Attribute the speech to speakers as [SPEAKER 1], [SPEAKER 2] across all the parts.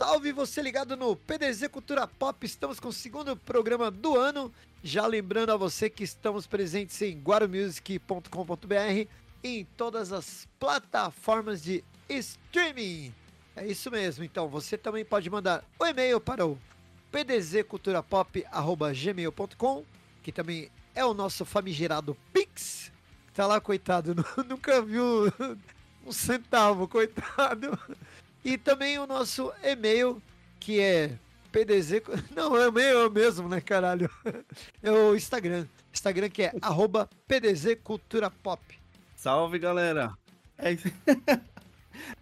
[SPEAKER 1] salve você ligado no PDZ Cultura Pop. Estamos com o segundo programa do ano. Já lembrando a você que estamos presentes em guaromusic.com.br em todas as plataformas de streaming. É isso mesmo. Então você também pode mandar o um e-mail para o pdzculturapop@gmail.com, que também é o nosso famigerado Pix. Tá lá, coitado, nunca viu um centavo, coitado. E também o nosso e-mail, que é PDZ. Não, é o e-mail mesmo, né, caralho? É o Instagram. Instagram que é arroba PDZ Cultura Pop.
[SPEAKER 2] Salve, galera. É isso.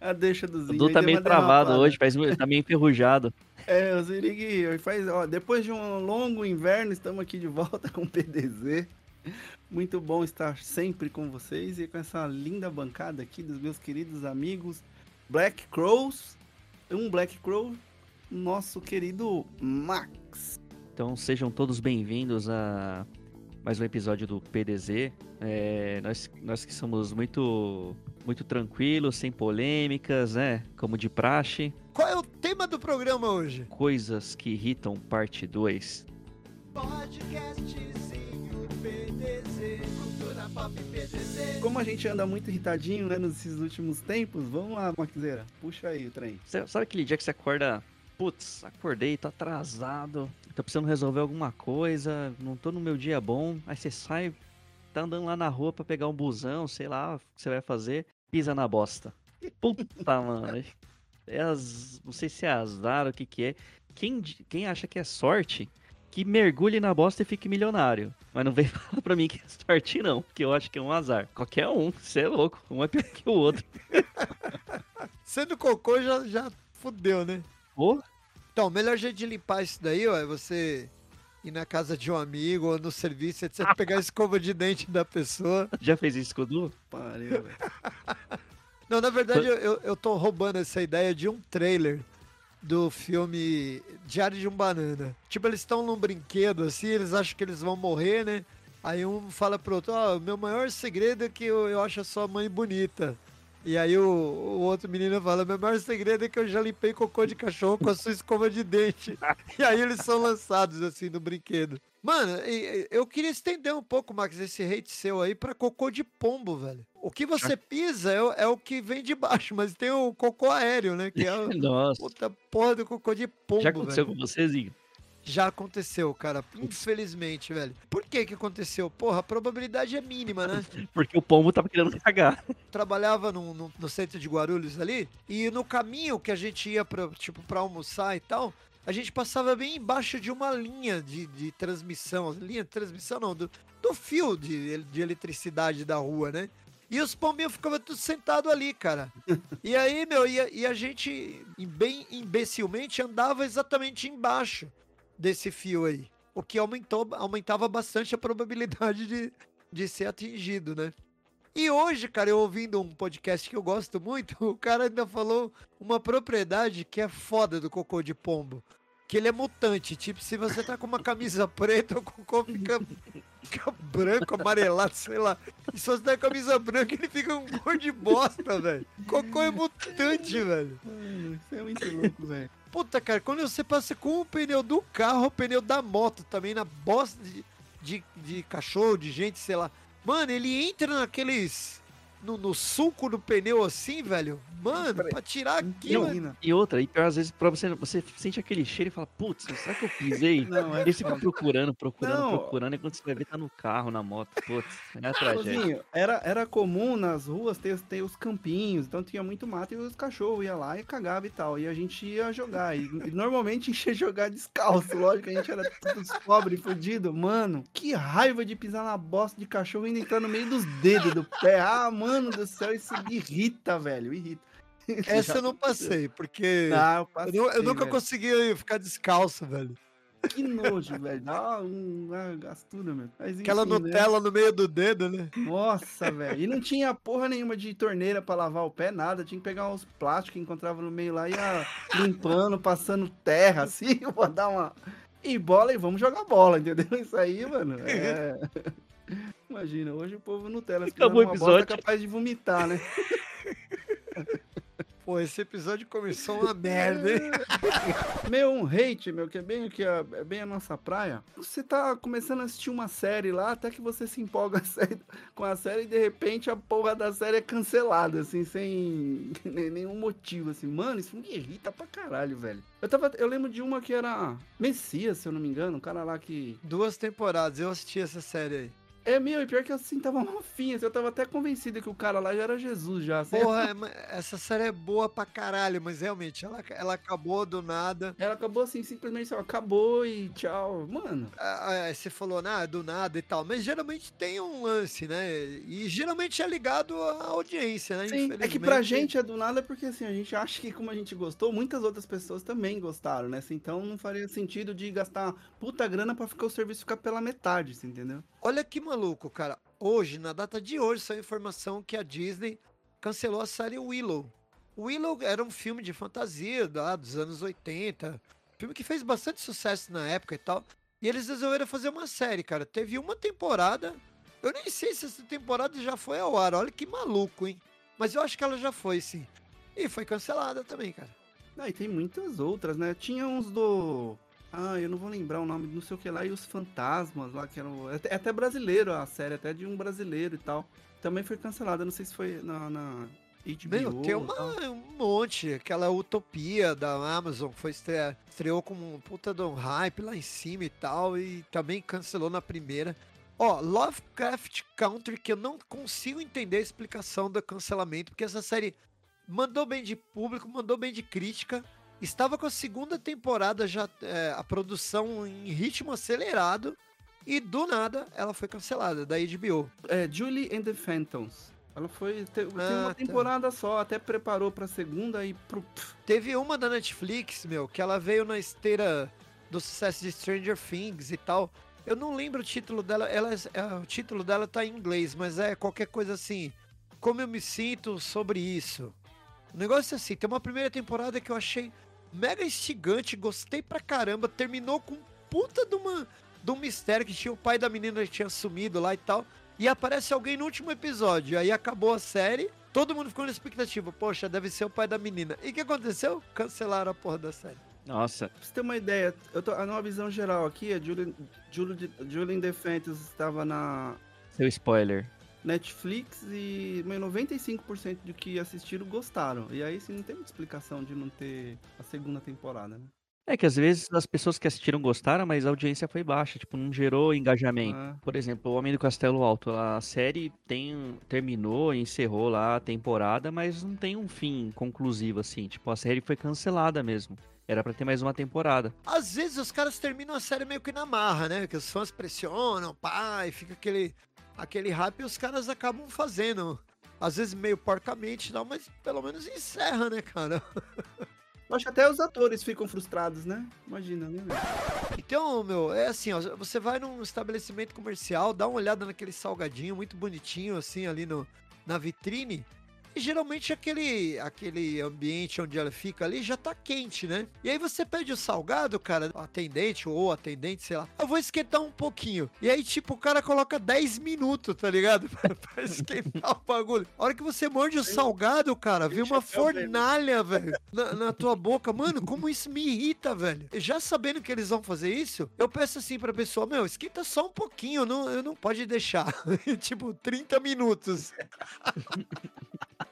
[SPEAKER 2] A deixa do Zing.
[SPEAKER 3] O Du tá meio travado hoje, parece, tá meio enferrujado.
[SPEAKER 2] É, o Zirig faz, ó, depois de um longo inverno, estamos aqui de volta com o PDZ. Muito bom estar sempre com vocês e com essa linda bancada aqui dos meus queridos amigos Black Crows, um Black Crow, nosso querido Max.
[SPEAKER 3] Então sejam todos bem-vindos a mais um episódio do PDZ. É, nós, nós que somos muito, muito tranquilos, sem polêmicas, né? Como de praxe.
[SPEAKER 1] Qual é o tema do programa hoje?
[SPEAKER 3] Coisas que irritam, parte 2.
[SPEAKER 2] Como a gente anda muito irritadinho, né, nesses últimos tempos, vamos lá, Maxeira, puxa aí o trem.
[SPEAKER 3] Sabe aquele dia que você acorda, putz, acordei, tô atrasado, tô precisando resolver alguma coisa, não tô no meu dia bom, aí você sai, tá andando lá na rua pra pegar um busão, sei lá, o que você vai fazer, pisa na bosta. Puta, mano. É não sei se é azar ou o que que é. Quem, quem acha que é sorte, que mergulhe na bosta e fique milionário. Mas não vem falar pra mim que é sorte, não, porque eu acho que é um azar. Qualquer um, você é louco, um é pior que o outro.
[SPEAKER 1] Sendo cocô já, já fudeu, né?
[SPEAKER 3] Pô?
[SPEAKER 1] Então, o melhor jeito de limpar isso daí, ó, é você ir na casa de um amigo ou no serviço, etc, pegar a escova de dente da pessoa.
[SPEAKER 3] Já fez isso com o Du?
[SPEAKER 2] Pariu, velho.
[SPEAKER 1] Não, na verdade, eu, eu tô roubando essa ideia de um trailer do filme Diário de um Banana. Tipo, eles estão num brinquedo assim, eles acham que eles vão morrer, né? Aí um fala pro outro, ó, oh, meu maior segredo é que eu, eu acho a sua mãe bonita. E aí o, o, outro menino fala, meu maior segredo é que eu já limpei cocô de cachorro com a sua escova de dente. e aí eles são lançados assim no brinquedo. Mano, eu queria estender um pouco, Max, esse hate seu aí pra cocô de pombo, velho. O que você pisa é, é, o que vem de baixo, mas tem o cocô aéreo, né? Que é a
[SPEAKER 3] Nossa.
[SPEAKER 1] puta porra do cocô de pombo,
[SPEAKER 3] Já aconteceu
[SPEAKER 1] velho.
[SPEAKER 3] com você, Zinho?
[SPEAKER 1] Já aconteceu, cara. Infelizmente, velho. Por que que aconteceu? Porra, a probabilidade é mínima, né?
[SPEAKER 3] Porque o pombo tava querendo cagar.
[SPEAKER 1] Trabalhava no, no, no centro de Guarulhos ali, e no caminho que a gente ia pra, tipo, pra almoçar e tal, a gente passava bem embaixo de uma linha de, de transmissão. Linha de transmissão não, do, do fio de, de eletricidade da rua, né? E os pombinhos ficavam tudo sentado ali, cara. E aí, meu, e a, e a gente, bem imbecilmente, andava exatamente embaixo desse fio aí. O que aumentou, aumentava bastante a probabilidade de, de ser atingido, né? E hoje, cara, eu ouvindo um podcast que eu gosto muito, o cara ainda falou uma propriedade que é foda do cocô de pombo. Que ele é mutante. Tipo, se você tá com uma camisa preta, o cocô fica, fica branco, amarelado, sei lá. E se você a camisa branca, ele fica um cor de bosta, velho. Cocô é mutante, velho.
[SPEAKER 2] Isso é muito louco, velho.
[SPEAKER 1] Puta, cara, quando você passa com o pneu do carro, o pneu da moto também, na bosta de, de, de cachorro, de gente, sei lá. Mano, ele entra naqueles no, no suco do pneu assim, velho. Mano, pra tirar aquilo.
[SPEAKER 3] Não, e outra, e pior, às vezes, pra você, você sente aquele cheiro e fala, putz, será que eu pisei? Não, é e você fica procurando, procurando, não. procurando, e quando você vai ver, tá no carro, na moto. Putz, é a tragédia.
[SPEAKER 2] era, era comum nas ruas ter, ter os campinhos, então tinha muito mato e os cachorros iam lá e cagava e tal. E a gente ia jogar. E, e normalmente enchia jogar descalço, lógico, a gente era todos pobre, fudido. Mano, que raiva de pisar na bosta de cachorro e entrar no meio dos dedos do pé. Ah, mano do céu, isso me irrita, velho, irrita.
[SPEAKER 1] Essa eu não passei, porque ah, eu, passei, eu, eu, nunca velho. consegui ficar descalço, velho.
[SPEAKER 2] Que nojo, velho. Dá uma gastura, meu.
[SPEAKER 1] Mas, Aquela enfim, Nutella né? no meio do dedo, né?
[SPEAKER 2] Nossa, velho. E não tinha porra nenhuma de torneira pra lavar o pé, nada. Tinha que pegar uns plásticos que encontrava no meio lá e ia limpando, passando terra, assim, pra dar uma. E bola, e vamos jogar bola, entendeu? Isso aí, mano. É. Imagina, hoje o povo Nutella
[SPEAKER 3] Acabou o episódio.
[SPEAKER 2] é capaz de vomitar, né?
[SPEAKER 1] Pô, esse episódio começou uma merda, hein?
[SPEAKER 2] Meu, um hate, meu, que é bem aqui, a- é bem a nossa praia. Você tá começando a assistir uma série lá, até que você se empolga a série- com a série e de repente a porra da série é cancelada, assim, sem nenhum motivo, assim. Mano, isso me irrita pra caralho, velho. Eu, tava, eu lembro de uma que era Messias, se eu não me engano, um cara lá que...
[SPEAKER 1] Duas temporadas, eu assisti essa série aí.
[SPEAKER 2] É, meu, e pior que assim, tava mofinha, assim, eu tava até convencido que o cara lá já era Jesus, já. assim.
[SPEAKER 1] Porra, é, essa série é boa pra caralho, mas realmente, ela, ela acabou do nada.
[SPEAKER 2] Ela acabou assim, simplesmente, ó, acabou e tchau. Mano,
[SPEAKER 1] Ah, ah, Você falou, ah, do nada e tal, mas geralmente tem um lance, né? E geralmente é ligado à audiência, né?
[SPEAKER 2] Sim, é que pra gente é do nada porque assim, a gente acha que como a gente gostou, muitas outras pessoas também gostaram, né? Assim, Então não faria sentido de gastar puta grana pra ficar o serviço ficar pela metade, você entendeu?
[SPEAKER 1] Olha que maluco, cara. Hoje, na data de hoje, saiu informação que a Disney cancelou a série Willow. Willow era um filme de fantasia lá dos anos 80. Filme que fez bastante sucesso na época e tal. E eles resolveram fazer uma série, cara. Teve uma temporada. Eu nem sei se essa temporada já foi ao ar. Olha que maluco, hein? Mas eu acho que ela já foi, sim. E foi cancelada também, cara.
[SPEAKER 2] Ah, e tem muitas outras, né? Tinha uns do. Ah, eu não vou lembrar o nome, não sei o que lá, e os fantasmas lá, que eram. É até- é brasileiro a série, até de um brasileiro e tal. Também foi cancelada, não sei se foi na, na HBO.
[SPEAKER 1] Meu, tem uma, um monte. Aquela Utopia da Amazon foi estrear, estreou com um puta de um hype lá em cima e tal. E também cancelou na primeira. Ó, Lovecraft Country, que eu não consigo entender a explicação do cancelamento, porque essa série mandou bem de público, mandou bem de crítica. Estava com a segunda temporada já, é, a produção em ritmo acelerado. E do nada ela foi cancelada da HBO.
[SPEAKER 2] É, Julie and the Phantoms. Ela foi. te- Tem
[SPEAKER 1] Ah,
[SPEAKER 2] uma
[SPEAKER 1] tá.
[SPEAKER 2] temporada só, até preparou pra segunda e pro.
[SPEAKER 1] Teve uma da Netflix, meu, que ela veio na esteira do sucesso de Stranger Things e tal. Eu não lembro o título dela, ela, é, o título dela tá em inglês, mas é qualquer coisa assim. Como eu me sinto sobre isso. O negócio é assim, tem uma primeira temporada que eu achei mega instigante, gostei pra caramba, terminou com puta de, uma, de um mistério que tinha o pai da menina que tinha sumido lá e tal. E aparece alguém no último episódio, aí acabou a série, todo mundo ficou na expectativa, poxa, deve ser o pai da menina. E o que aconteceu? Cancelaram a porra da série.
[SPEAKER 3] Nossa,
[SPEAKER 2] Pra você ter uma ideia, eu tô, numa visão geral aqui, a Julie, Julie, Julie in the Phantoms estava na
[SPEAKER 3] seu spoiler.
[SPEAKER 2] Netflix e meu, 95% do que assistiram gostaram. E aí, sim, não tem muita explicação de não ter a segunda temporada, né?
[SPEAKER 3] É que às vezes as pessoas que assistiram gostaram, mas a audiência foi baixa, tipo, não gerou engajamento.
[SPEAKER 2] Ah,
[SPEAKER 3] Por exemplo, O Homem do Castelo Alto, a série tem, terminou, encerrou lá a temporada, mas não tem um fim conclusivo assim. Tipo, a série foi cancelada mesmo. Era pra ter mais uma temporada.
[SPEAKER 1] Às vezes os caras terminam a série meio que na marra, né? Que os fãs pressionam, pá, e fica aquele, aquele hype e os caras acabam fazendo. Às vezes meio porcamente tal, mas pelo menos encerra, né, cara?
[SPEAKER 2] acho que até os atores ficam frustrados, né? Imagina, né?
[SPEAKER 1] Então, meu, é assim, ó, você vai num estabelecimento comercial, dá uma olhada naquele salgadinho muito bonitinho, assim, ali no, na vitrine. E geralmente aquele, aquele ambiente onde ela fica ali já tá quente, né? E aí você pede o salgado, cara, atendente ou atendente, sei lá. Eu vou esquentar um pouquinho. E aí, tipo, o cara coloca 10 minutos, tá ligado? pra, pra esquentar o bagulho. A hora que você morde o salgado, cara, vem uma fornalha, velho, na, na tua boca. Mano, como isso me irrita, velho. Já sabendo que eles vão fazer isso, eu peço assim pra pessoa, meu, esquenta só um pouquinho, não, eu não pode deixar. tipo, 30 minutos.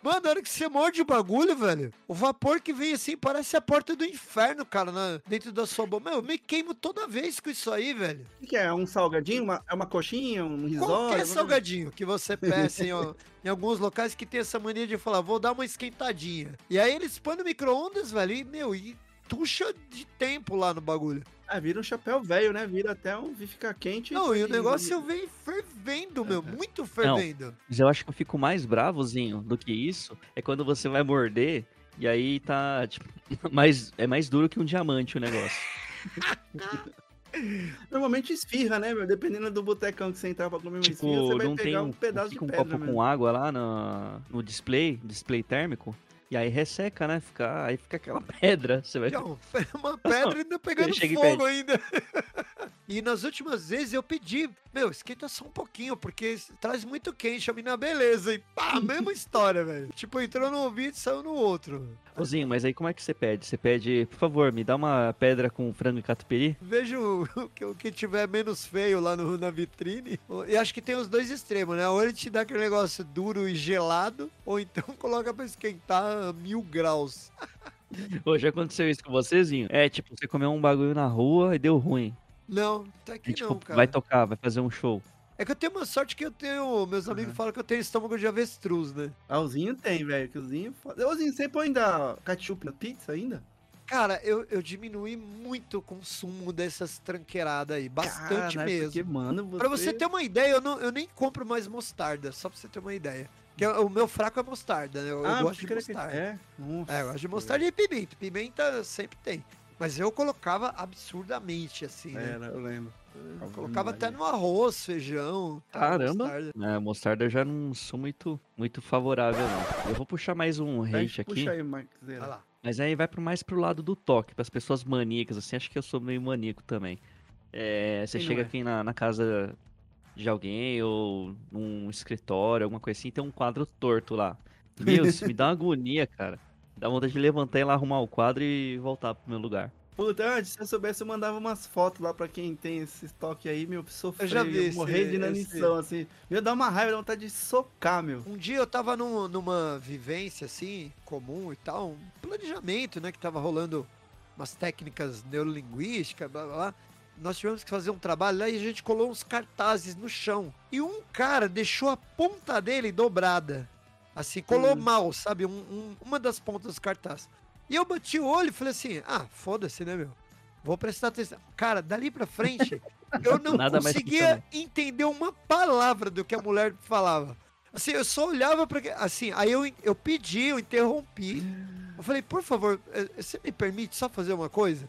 [SPEAKER 1] Mano, na hora que você morde o bagulho, velho, o vapor que vem assim parece a porta do inferno, cara, na- dentro da sua boca. Meu, eu me queimo toda vez com isso aí, velho.
[SPEAKER 2] O que, que é? Um salgadinho? Uma, é uma coxinha? Um risório?
[SPEAKER 1] Qualquer salgadinho que você peça em, em alguns locais que tem essa mania de falar, vou dar uma esquentadinha. E aí eles põem no micro-ondas, velho, e, meu, e tuxa de tempo lá no bagulho.
[SPEAKER 2] Ah, vira um chapéu velho, né? Vira até um. Fica quente.
[SPEAKER 1] Não, e o negócio vem fervendo, meu, muito fervendo.
[SPEAKER 3] Mas eu acho que eu fico mais bravozinho do que isso. É quando você vai morder e aí tá, tipo, mais, é mais duro que um diamante o negócio.
[SPEAKER 2] Normalmente esfirra, né, meu? Dependendo do botecão que você entrar pra comer uma esfirra, você
[SPEAKER 3] Tipo,
[SPEAKER 2] vai
[SPEAKER 3] não tem
[SPEAKER 2] pegar
[SPEAKER 3] um,
[SPEAKER 2] um pedaço
[SPEAKER 3] fica um
[SPEAKER 2] de pedra
[SPEAKER 3] copo
[SPEAKER 2] mesmo.
[SPEAKER 3] com água lá no, no display, display térmico. E aí resseca, né? Fica, aí fica aquela pedra. Você vai.
[SPEAKER 1] Não, uma pedra ainda pegando fogo ainda. E nas últimas vezes eu pedi, meu, esquenta só um pouquinho, porque traz muito quente. A mina, beleza. E pá, mesma história, velho. Tipo, entrou num ouvido e saiu no outro.
[SPEAKER 3] Ô, mas aí como é que você pede? Você pede, por favor, me dá uma pedra com frango e catupiry?
[SPEAKER 1] Vejo o que, o que tiver menos feio lá no, na vitrine. E acho que tem os dois extremos, né? Ou ele te dá aquele negócio duro e gelado, ou então coloca pra esquentar a mil graus.
[SPEAKER 3] Ô, já aconteceu isso com vocêzinho? É, tipo, você comeu um bagulho na rua e deu ruim.
[SPEAKER 1] Não, até que
[SPEAKER 3] E, tipo,
[SPEAKER 1] não, cara.
[SPEAKER 3] vai tocar, vai fazer um show.
[SPEAKER 1] É que eu tenho uma sorte que eu tenho. Meus amigos
[SPEAKER 2] Aham.
[SPEAKER 1] falam que eu tenho estômago de avestruz, né?
[SPEAKER 2] Ah, o Zinho tem, velho. Que o Zinho. Ô, Zinho, você põe ainda ketchup na pizza ainda?
[SPEAKER 1] Cara, eu, eu diminui muito o consumo dessas tranqueiradas aí. Bastante
[SPEAKER 2] Caralho,
[SPEAKER 1] mesmo.
[SPEAKER 2] Porque, mano, você...
[SPEAKER 1] Pra você ter uma ideia, eu, não, eu nem compro mais mostarda, só pra você ter uma ideia. Que é- o meu fraco é mostarda, né? Eu, eu
[SPEAKER 2] Ah,
[SPEAKER 1] gosto de
[SPEAKER 2] que-
[SPEAKER 1] mostarda.
[SPEAKER 2] É, nossa.
[SPEAKER 1] É, eu gosto de mostarda e pimenta. Pimenta sempre tem. Mas eu colocava absurdamente, assim, né?
[SPEAKER 2] Era, eu lembro.
[SPEAKER 1] Eu colocava até no arroz, feijão.
[SPEAKER 3] Caramba.
[SPEAKER 1] mostarda.
[SPEAKER 3] É, mostarda eu já não sou muito, muito favorável, não. Eu vou puxar mais um hate aqui.
[SPEAKER 2] Puxa aí.
[SPEAKER 1] Olha lá.
[SPEAKER 3] Mas aí vai pro mais pro lado do toque, pras pessoas maníacas, assim, acho que eu sou meio maníaco também. É, você
[SPEAKER 2] Quem
[SPEAKER 3] chega
[SPEAKER 2] é?
[SPEAKER 3] aqui na, na casa de alguém ou num escritório, alguma coisa assim, tem um quadro torto lá. Meu, isso me dá uma agonia, cara. Dá vontade de levantar e ir lá arrumar o quadro e voltar pro meu lugar.
[SPEAKER 2] Puta, antes, se eu soubesse, eu mandava umas fotos lá pra quem tem esse estoque aí, meu, sofrer,
[SPEAKER 1] Eu já vi esse-
[SPEAKER 2] morrer de
[SPEAKER 1] esse-
[SPEAKER 2] inanição, assim. Meu, dá uma raiva, dá vontade de socar, meu.
[SPEAKER 1] Um dia eu tava num- numa vivência assim, comum e tal, um planejamento, né? Que tava rolando umas técnicas neurolinguísticas, blá blá blá. Nós tivemos que fazer um trabalho lá e a gente colou uns cartazes no chão. E um cara deixou a ponta dele dobrada. Assim, colou
[SPEAKER 2] Hum.
[SPEAKER 1] mal, sabe? Um- um- uma das pontas dos cartazes. E eu bati o olho e falei assim: ah, foda-se, né, meu? Vou prestar atenção. Cara, dali pra frente, eu não
[SPEAKER 3] Nada
[SPEAKER 1] conseguia entender uma palavra do que a mulher falava. Assim, eu só olhava para assim, aí eu, eu pedi, eu interrompi. Eu falei, por favor, eh, você me permite só fazer uma coisa?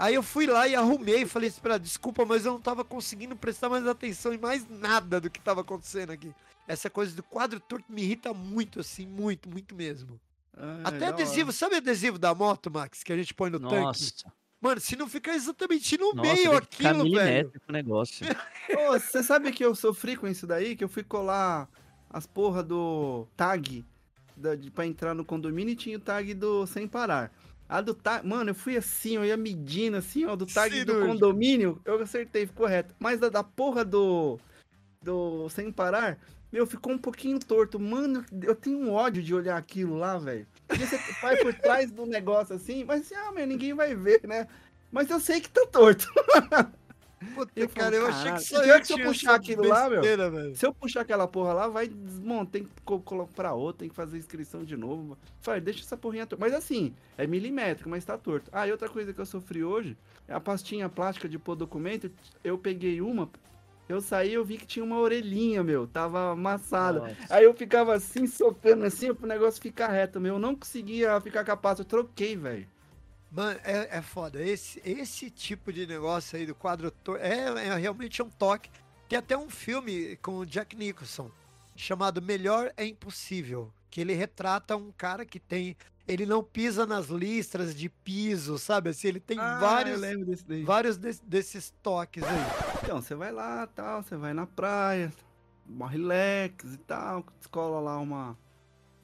[SPEAKER 1] Aí eu fui lá e arrumei, falei assim, pra, desculpa, mas eu não tava conseguindo prestar mais atenção em mais nada do que tava acontecendo aqui. Essa coisa do quadro torto me irrita muito, assim, muito, muito mesmo.
[SPEAKER 2] Ai,
[SPEAKER 1] Até
[SPEAKER 2] hora.
[SPEAKER 1] adesivo, sabe adesivo da moto, Max, que a gente põe no tanque?
[SPEAKER 3] Nossa,
[SPEAKER 1] Mano, se não ficar exatamente no
[SPEAKER 3] nossa,
[SPEAKER 1] meio aquilo, velho.
[SPEAKER 3] o negócio.
[SPEAKER 2] Você sabe que eu sofri com isso daí? Que eu fui colar as porra do tag da, de, pra entrar no condomínio e tinha o tag do sem parar. A do tag, mano, eu fui assim, eu ia medindo assim, ó, do tag do condomínio, eu acertei, ficou reto. Mas da, da porra do do sem parar, meu, ficou um pouquinho torto. Mano, eu tenho um ódio de olhar aquilo lá, velho. Você vai por trás do negócio assim, mas assim, ah, meu, ninguém vai ver, né? Mas eu sei que tá torto.
[SPEAKER 1] Puta,
[SPEAKER 2] Eu
[SPEAKER 1] cara, eu achei que só eu
[SPEAKER 2] que se eu puxar aquilo lá, meu,
[SPEAKER 1] velho.
[SPEAKER 2] Se eu puxar aquela porra lá, vai desmontar, tem que co- colocar pra outra, tem que fazer inscrição de novo. Falei, deixa essa porrinha torta. Mas assim, é milimétrico, mas tá torto. Ah, e outra coisa que eu sofri hoje, é a pastinha plástica de pôr documento, eu peguei uma, eu saí eu vi que tinha uma orelhinha, meu, tava amassada.
[SPEAKER 3] Nossa.
[SPEAKER 2] Aí eu ficava assim, socando assim, pro negócio ficar reto, meu. Eu não conseguia ficar capaz, eu troquei, velho.
[SPEAKER 1] Mano, é, é foda. Esse, esse tipo de negócio aí do quadro é, é realmente um toque. Tem até um filme com o Jack Nicholson chamado Melhor é Impossível. Que ele retrata um cara que tem. Ele não pisa nas listras de piso, sabe? Assim, ele tem
[SPEAKER 2] Ah, eu
[SPEAKER 1] vários,
[SPEAKER 2] lembro desse daí.
[SPEAKER 1] vários des- desses toques aí.
[SPEAKER 2] Então, você vai lá, tal, você vai na praia, uma relax e tal, descola lá uma,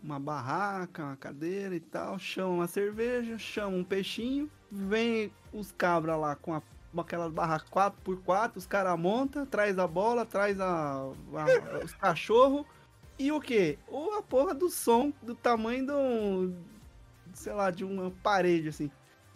[SPEAKER 2] uma barraca, uma cadeira e tal, chama uma cerveja, chama um peixinho, vem os cabras lá com, a, aquelas barracas 4x4, os caras montam, traz a bola, traz a, a- os cachorros e o quê? Ou a porra do som do tamanho de um, sei lá, de uma parede assim.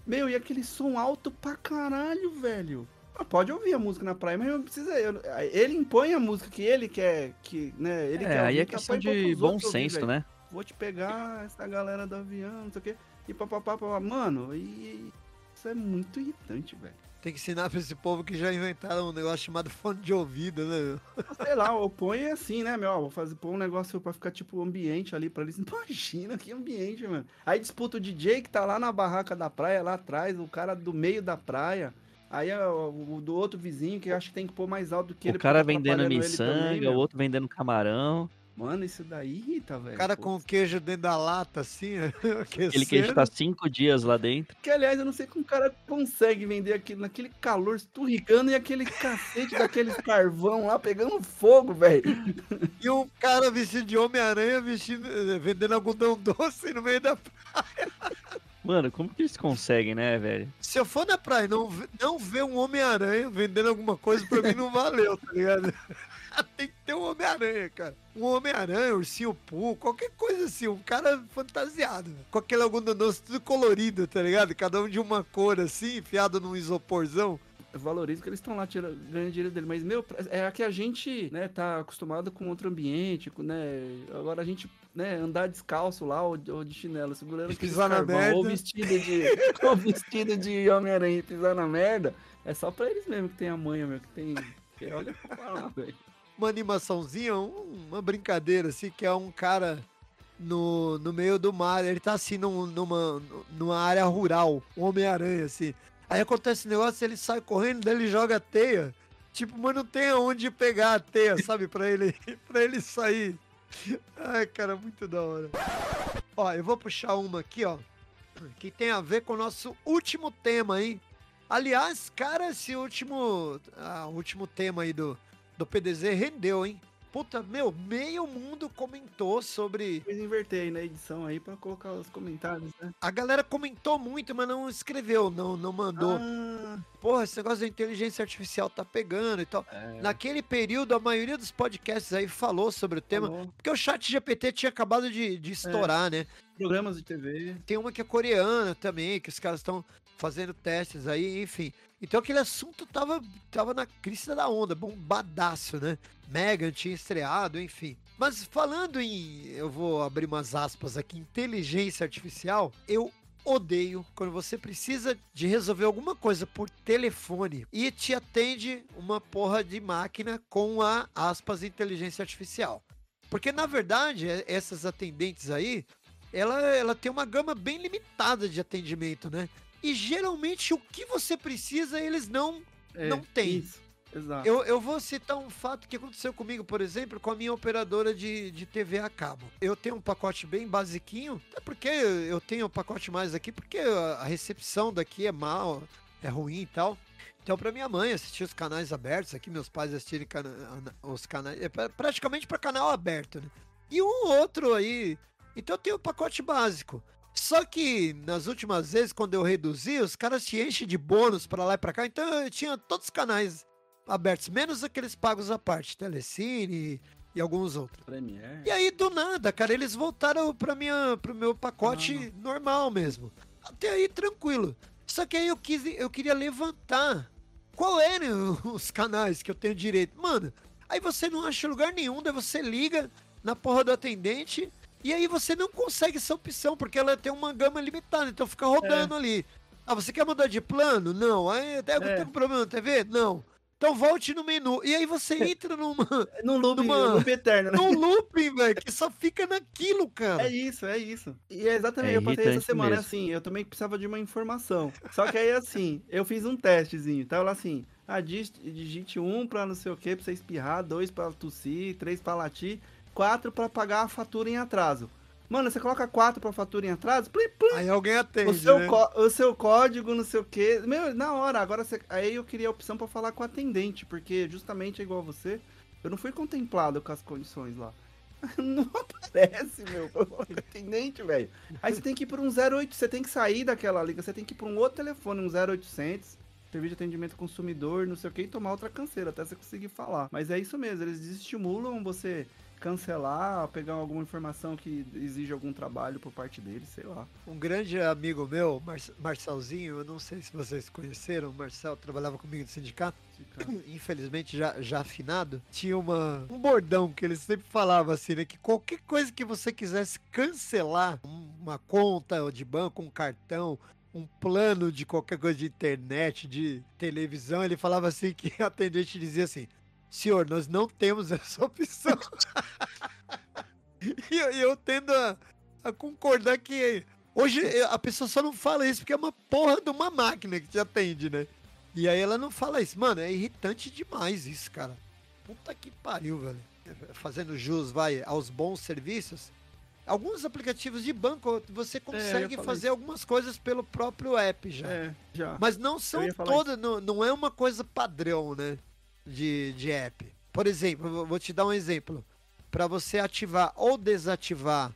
[SPEAKER 2] Meu, e aquele som alto pra caralho, velho. Ah, Pode ouvir a música na praia, mas não precisa. eu- ele impõe a música que ele quer, que, né? Ele
[SPEAKER 3] É,
[SPEAKER 2] quer
[SPEAKER 3] aí é
[SPEAKER 2] ouvir,
[SPEAKER 3] questão de bom
[SPEAKER 2] ouvir,
[SPEAKER 3] senso,
[SPEAKER 2] velho.
[SPEAKER 3] né?
[SPEAKER 2] Vou te pegar essa galera do avião, não sei o quê. E papapá, papapá. Mano, e isso é muito irritante, velho.
[SPEAKER 1] Tem que ensinar pra esse povo que já inventaram um negócio chamado fone de ouvido, né? meu?
[SPEAKER 2] Sei lá, eu ponho assim, né, meu? Vou fazer pôr um negócio pra ficar tipo ambiente ali pra eles. Imagina que ambiente, mano. Aí disputa o DJ que tá lá na barraca da praia, lá atrás, o cara do meio da praia. Aí o, o do outro vizinho que acha que tem que pôr mais alto do que ele.
[SPEAKER 3] O cara vendendo miçanga, o outro vendendo camarão.
[SPEAKER 2] Mano, isso daí irrita, velho.
[SPEAKER 1] O cara
[SPEAKER 2] Putz.
[SPEAKER 1] com o queijo dentro da lata, assim,
[SPEAKER 3] Aquele queijo tá cinco dias lá dentro.
[SPEAKER 2] Que, aliás, eu não sei como o cara consegue vender aquilo naquele calor esturricando e aquele cacete daqueles carvão lá pegando fogo, velho.
[SPEAKER 1] E um cara vestido de Homem-Aranha vestido, eh, vendendo algodão doce no meio da
[SPEAKER 3] Mano, como que eles conseguem, né, velho?
[SPEAKER 1] Se eu for na praia e não, não ver um Homem-Aranha vendendo alguma coisa, pra mim não valeu, tá ligado? Tem que ter um Homem-Aranha, cara. Um Homem-Aranha, ursinho Poo, qualquer coisa assim, um cara fantasiado. Com aquele algodão doce tudo colorido, tá ligado? Cada um de uma cor assim, enfiado num isoporzão.
[SPEAKER 2] Eu valorizo que eles estão lá tirando, ganhando dinheiro dele, mas, meu, é que a gente, né, tá acostumado com outro ambiente, né, agora a gente, né, andar descalço lá, ou, ou de chinelo, segurando
[SPEAKER 1] pisar na
[SPEAKER 2] carvão, ou
[SPEAKER 1] merda.
[SPEAKER 2] vestido de, ou vestido de Homem-Aranha e pisar na merda, é só pra eles mesmo que tem a manha, meu, que tem, olha pra falar, velho.
[SPEAKER 1] Uma animaçãozinha, um- uma brincadeira assim, que é um cara no, no meio do mar, ele tá assim num- numa, numa área rural, um Homem-Aranha assim. Aí acontece esse negócio, ele sai correndo, daí ele joga a teia. Tipo, mas não tem aonde pegar a teia, sabe? Pra ele, pra ele sair. Ai, cara, muito da hora. Ó, eu vou puxar uma aqui, ó. Que tem a ver com o nosso último tema, hein? Aliás, cara, esse último, ah, último tema aí do, do PDZ rendeu, hein? Puta, meu, meio mundo comentou sobre.
[SPEAKER 2] Depois inverter aí na edição aí pra colocar os comentários, né.
[SPEAKER 1] A galera comentou muito, mas não escreveu, não, não mandou.
[SPEAKER 2] Ah,
[SPEAKER 1] Porra, esse negócio da inteligência artificial tá pegando e tal.
[SPEAKER 2] é,
[SPEAKER 1] Naquele período, a maioria dos podcasts aí falou sobre o tema,
[SPEAKER 2] falou.
[SPEAKER 1] porque o chat GPT tinha acabado de, de estourar, né?
[SPEAKER 2] Programas de TV.
[SPEAKER 1] Tem uma que é coreana também, que os caras estão fazendo testes aí, enfim. Então aquele assunto tava, tava na crista da onda, bombadaço, né? Megan tinha estreado, enfim. Mas falando em, eu vou abrir umas aspas aqui, inteligência artificial, eu odeio quando você precisa de resolver alguma coisa por telefone e te atende uma porra de máquina com a aspas inteligência artificial. Porque na verdade, é- essas atendentes aí, ela, ela tem uma gama bem limitada de atendimento, né? E geralmente o que você precisa, eles não.
[SPEAKER 2] É,
[SPEAKER 1] Não tem.
[SPEAKER 2] Isso, exato.
[SPEAKER 1] Eu, eu vou citar um fato que aconteceu comigo, por exemplo, com a minha operadora de, de TV a cabo. Eu tenho um pacote bem basiquinho, até porque eu tenho um pacote mais aqui, porque a recepção daqui é mal, é ruim e tal. Então, pra minha mãe assistir os canais abertos aqui, meus pais assistirem cana- os canais, é pra- praticamente para canal aberto, né? E um outro aí. Então, eu tenho um pacote básico. Só que nas últimas vezes, quando eu reduzi, os caras te enchem de bônus pra lá e pra cá. Então, eu tinha todos os canais abertos, menos aqueles pagos à parte, Telecine e alguns outros.
[SPEAKER 2] Premiere.
[SPEAKER 1] E aí, do nada, cara, eles voltaram pra minha, pro meu pacote normal mesmo. Até aí, tranquilo. Só que aí eu, quis, eu queria levantar qual eram os canais que eu tenho direito. Mano, aí você não acha lugar nenhum, daí você liga na porra do atendente e aí você não consegue essa opção, porque ela tem uma gama limitada, então fica rodando ali. Ah, você quer mudar de plano? Não. Aí, até
[SPEAKER 2] É.
[SPEAKER 1] tem um problema na TV? Não. Então volte no menu. E aí você entra numa,
[SPEAKER 2] No loop,
[SPEAKER 1] Numa-
[SPEAKER 2] no loop eterno, né?
[SPEAKER 1] num looping, velho, que só fica naquilo, cara.
[SPEAKER 2] É isso, é isso. E é exatamente,
[SPEAKER 3] É
[SPEAKER 2] eu passei essa semana
[SPEAKER 3] mesmo.
[SPEAKER 2] assim, eu também precisava de uma informação. Só que aí assim, eu fiz um testezinho, tava lá assim, ah, dig- digite um pra não sei o que, pra você espirrar, dois pra tossir, três pra latir, quatro pra pagar a fatura em atraso. Mano, você coloca quatro pra fatura em atraso, plim, plim,
[SPEAKER 1] Aí alguém atende,
[SPEAKER 2] o, seu
[SPEAKER 1] né?
[SPEAKER 2] o seu código, não sei o que. Meu, na hora, agora você. Aí eu queria a opção pra falar com o atendente, porque justamente é igual a você, eu não fui contemplado com as condições lá. Não aparece, meu, atendente, velho. Aí você tem que ir pra um 08, você tem que sair daquela liga, você tem que ir pra um outro telefone, um 0800, serviço de atendimento consumidor, não sei o que, e tomar outra canseira, até você conseguir falar. Mas é isso mesmo, eles desestimulam você cancelar, pegar alguma informação que exige algum trabalho por parte deles, sei lá.
[SPEAKER 1] Um grande amigo meu, Mar Marcelzinho, eu não sei se vocês conheceram, o Marcel trabalhava comigo no sindicato, infelizmente já, já afinado, tinha uma, um bordão que ele sempre falava assim, né? Que qualquer coisa que você quisesse cancelar, um- uma conta de banco, um cartão, um plano de qualquer coisa de internet, de televisão, ele falava assim que a atendente dizia assim, senhor, nós não temos essa opção. e eu, eu tendo a, a concordar que hoje a pessoa só não fala isso porque é uma porra de uma máquina que te atende, né? E aí ela não fala isso. Mano, é irritante demais isso, cara. Puta que pariu, velho. fazendo jus, vai, aos bons serviços, alguns aplicativos de banco você
[SPEAKER 2] É,
[SPEAKER 1] consegue
[SPEAKER 2] falar
[SPEAKER 1] fazer
[SPEAKER 2] isso.
[SPEAKER 1] algumas coisas pelo próprio app já.
[SPEAKER 2] É, já.
[SPEAKER 1] Mas não são todas, não, não é uma coisa padrão, né? De, de app. Por exemplo, vou te dar um exemplo. Para você ativar ou desativar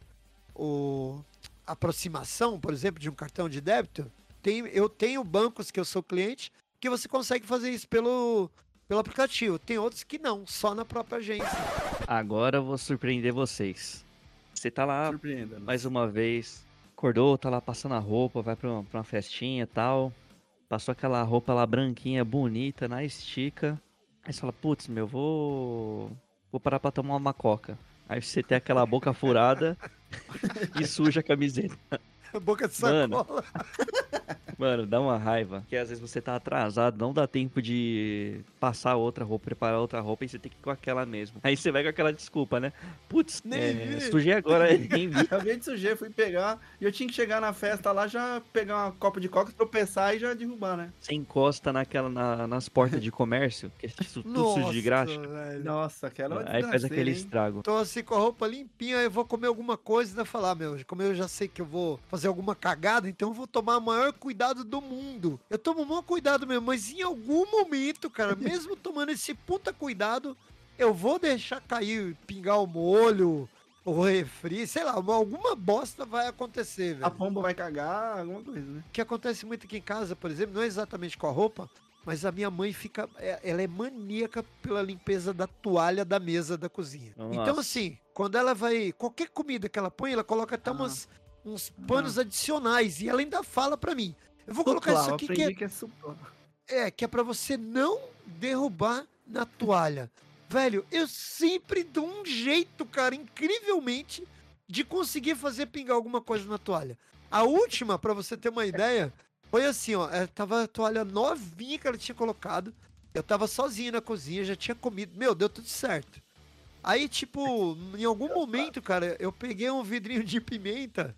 [SPEAKER 1] o aproximação, por exemplo, de um cartão de débito, tem, eu tenho bancos que eu sou cliente que você consegue fazer isso pelo, pelo aplicativo. Tem outros que não, só na própria agência.
[SPEAKER 3] Agora eu vou surpreender vocês. Você tá lá
[SPEAKER 2] Surpreenda. né?
[SPEAKER 3] mais uma vez, acordou, tá lá passando a roupa, vai pra uma, pra uma festinha e tal. Passou aquela roupa lá branquinha, bonita, na estica. Aí você fala, putz, meu, vou. Vou parar pra tomar uma coca. Aí você tem aquela boca furada e suja a camiseta.
[SPEAKER 1] Boca de sacola.
[SPEAKER 3] Mano, dá uma raiva. Porque às vezes você tá atrasado, não dá tempo de passar outra roupa, preparar outra roupa e você tem que ir com aquela mesmo. Aí você vai com aquela desculpa, né? Putz,
[SPEAKER 1] Nem
[SPEAKER 3] é,
[SPEAKER 1] vi.
[SPEAKER 3] sujei agora, nem vi.
[SPEAKER 2] Acabei de sujar, fui pegar. E eu tinha que chegar na festa lá, já pegar uma copa de coca, tropeçar e já derrubar, né?
[SPEAKER 3] Você encosta naquela, na- nas portas de comércio, que é su- tudo sujo de graxa.
[SPEAKER 1] velho.
[SPEAKER 2] Nossa, aquela é
[SPEAKER 3] Aí faz aquele
[SPEAKER 2] hein?
[SPEAKER 3] estrago.
[SPEAKER 1] Tô assim com a roupa limpinha, aí eu vou comer alguma coisa e falar, meu, como eu já sei que eu vou fazer alguma cagada, então eu vou tomar o maior cuidado do mundo. Eu tomo o maior cuidado mesmo, mas em algum momento, cara, mesmo tomando esse puta cuidado, eu vou deixar cair, pingar o molho, o refri, sei lá, uma- alguma bosta vai acontecer,
[SPEAKER 2] A
[SPEAKER 1] velho.
[SPEAKER 2] pomba vai cagar, alguma coisa, né?
[SPEAKER 1] O que acontece muito aqui em casa, por exemplo, não é exatamente com a roupa, mas a minha mãe fica. é- Ela é maníaca pela limpeza da toalha da mesa da cozinha.
[SPEAKER 3] Nossa.
[SPEAKER 1] Então, assim, quando ela vai. Qualquer comida que ela põe, ela coloca até
[SPEAKER 2] Ah.
[SPEAKER 1] umas, uns panos adicionais. E ela ainda fala pra mim. Eu vou colocar isso aqui que é,
[SPEAKER 2] que é
[SPEAKER 1] é, que é pra você não derrubar na toalha. Velho, eu sempre dou um jeito, cara, incrivelmente, de conseguir fazer pingar alguma coisa na toalha. A última, pra você ter uma ideia, foi assim, ó. é, Tava a toalha novinha que ela tinha colocado. Eu tava sozinho na cozinha, já tinha comido. Meu, deu tudo certo. Aí, tipo, em algum momento, cara, eu peguei um vidrinho de pimenta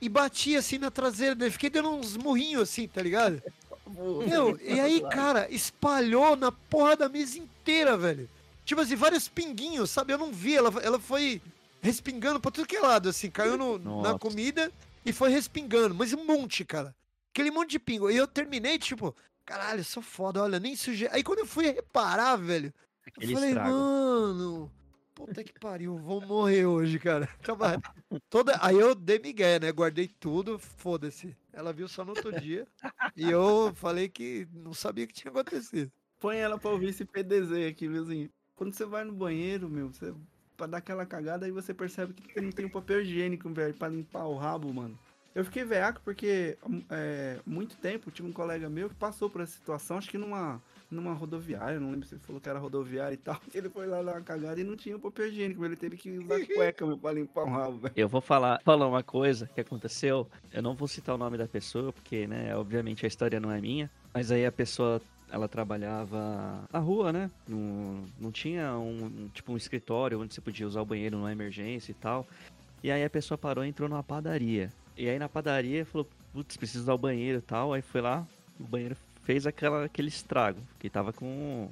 [SPEAKER 1] e bati assim na traseira dele. Fiquei dando uns murrinhos assim, tá ligado? Meu, e aí, cara, espalhou na porra da mesa inteira, velho. Tipo assim, vários pinguinhos, sabe? Eu não vi, ela, ela foi respingando pra tudo que é lado, assim. Caiu no- na comida e foi respingando. Mas um monte, cara. Aquele monte de pingo. E eu terminei, tipo, caralho, eu sou foda, olha, nem sujei. Aí quando eu fui reparar, velho, eu
[SPEAKER 3] Aquele
[SPEAKER 1] falei,
[SPEAKER 3] estrago.
[SPEAKER 1] mano, puta que pariu, vou morrer hoje, cara. Toda... Aí eu dei migué, né? Guardei tudo, foda-se. Ela viu só no outro dia. E eu falei que não sabia o que tinha acontecido.
[SPEAKER 2] Põe ela pra ouvir esse PDZ aqui, viuzinho. Quando você vai no banheiro, meu, você, pra dar aquela cagada, aí você percebe que não tem um papel higiênico, velho, pra limpar o rabo, mano. Eu fiquei veaco porque, é, muito tempo, tive um colega meu que passou por essa situação, acho que numa, numa rodoviária, não lembro se ele falou que era rodoviária e tal. Ele foi lá dar uma cagada e não tinha o papel higiênico, ele teve que usar cueca, meu, pra limpar o rabo, velho.
[SPEAKER 3] Eu vou falar, falar uma coisa que aconteceu. Eu não vou citar o nome da pessoa, porque, né, obviamente a história não é minha. Mas aí a pessoa, ela trabalhava na rua, né? Não, não tinha um, um, tipo, um escritório onde você podia usar o banheiro numa emergência e tal. E aí a pessoa parou e entrou numa padaria. E aí na padaria falou, putz, preciso usar o banheiro e tal. Aí foi lá, o banheiro fez aquela, aquele estrago, que tava com,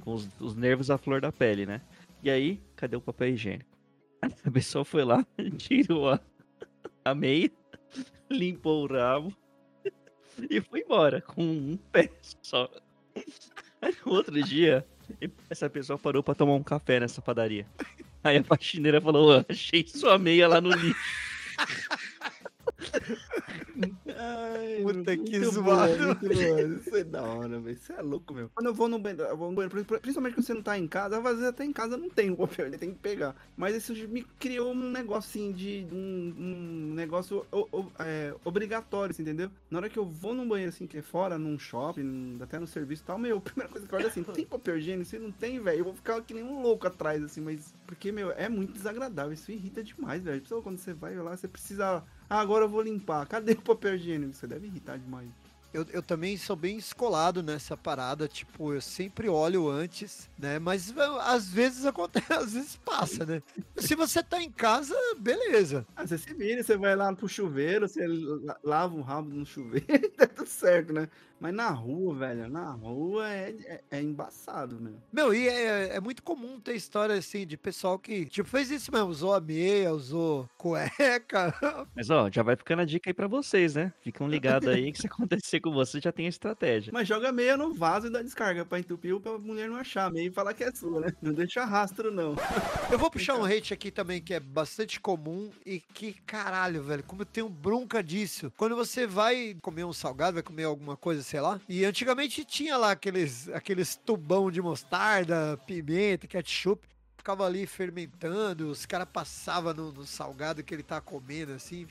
[SPEAKER 3] com os, os nervos à flor da pele, né? E aí, cadê o papel higiênico? A pessoa foi lá, tirou a, a meia, limpou o rabo e foi embora com um pé só. Aí no outro dia, essa pessoa parou pra tomar um café nessa padaria. Aí a faxineira falou: "Ô, achei sua meia lá no lixo.
[SPEAKER 2] Ai,
[SPEAKER 1] Puta que zoado.
[SPEAKER 2] bom. Isso é da hora, velho. Isso é louco, meu. Quando eu vou no banheiro, eu vou no banheiro, principalmente quando você não tá em casa, às vezes até em casa não tem o papel, ele tem que pegar. Mas isso me criou um negócio assim de. um, um negócio o- o- é, obrigatório, assim, entendeu? Na hora que eu vou num banheiro assim, que é fora, num shopping, até no serviço e tal, meu, a primeira coisa que eu olho é assim, tem papel higiênico? Se não tem, velho, eu vou ficar que nem um louco atrás, assim, mas. Porque, meu, é muito desagradável. Isso irrita demais, velho. Quando você vai lá, você precisa. Ah, agora eu vou limpar. Cadê o papel higiênico? Você deve irritar demais.
[SPEAKER 1] Eu, eu também sou bem escolado nessa parada, tipo, eu sempre olho antes, né? Mas às vezes acontece, às vezes passa, né? Se você tá em casa, beleza.
[SPEAKER 2] Ah, você se vira, você vai lá pro chuveiro, você la- lava o rabo no chuveiro, tá tudo certo, né? Mas na rua, velho, na rua é, é, é embaçado, meu.
[SPEAKER 1] Meu, e é, é muito comum ter história assim de pessoal que, tipo, fez isso mesmo, usou a meia, usou cueca.
[SPEAKER 3] Mas ó, já vai ficando a dica aí pra vocês, né? Ficam ligados aí que se acontecer com você já tem a estratégia.
[SPEAKER 2] Mas joga meia no vaso e dá descarga pra entupir pra mulher não achar a meia e falar que é sua, né? Não deixa rastro, não.
[SPEAKER 1] Eu vou puxar um hate aqui também que é bastante comum e que, caralho, velho, como eu tenho bronca disso. Quando você vai comer um salgado, vai comer alguma coisa, sei lá, e antigamente tinha lá aqueles, aqueles tubão de mostarda, pimenta, ketchup. Ficava ali fermentando, os caras passavam no, no salgado que ele tá comendo, assim.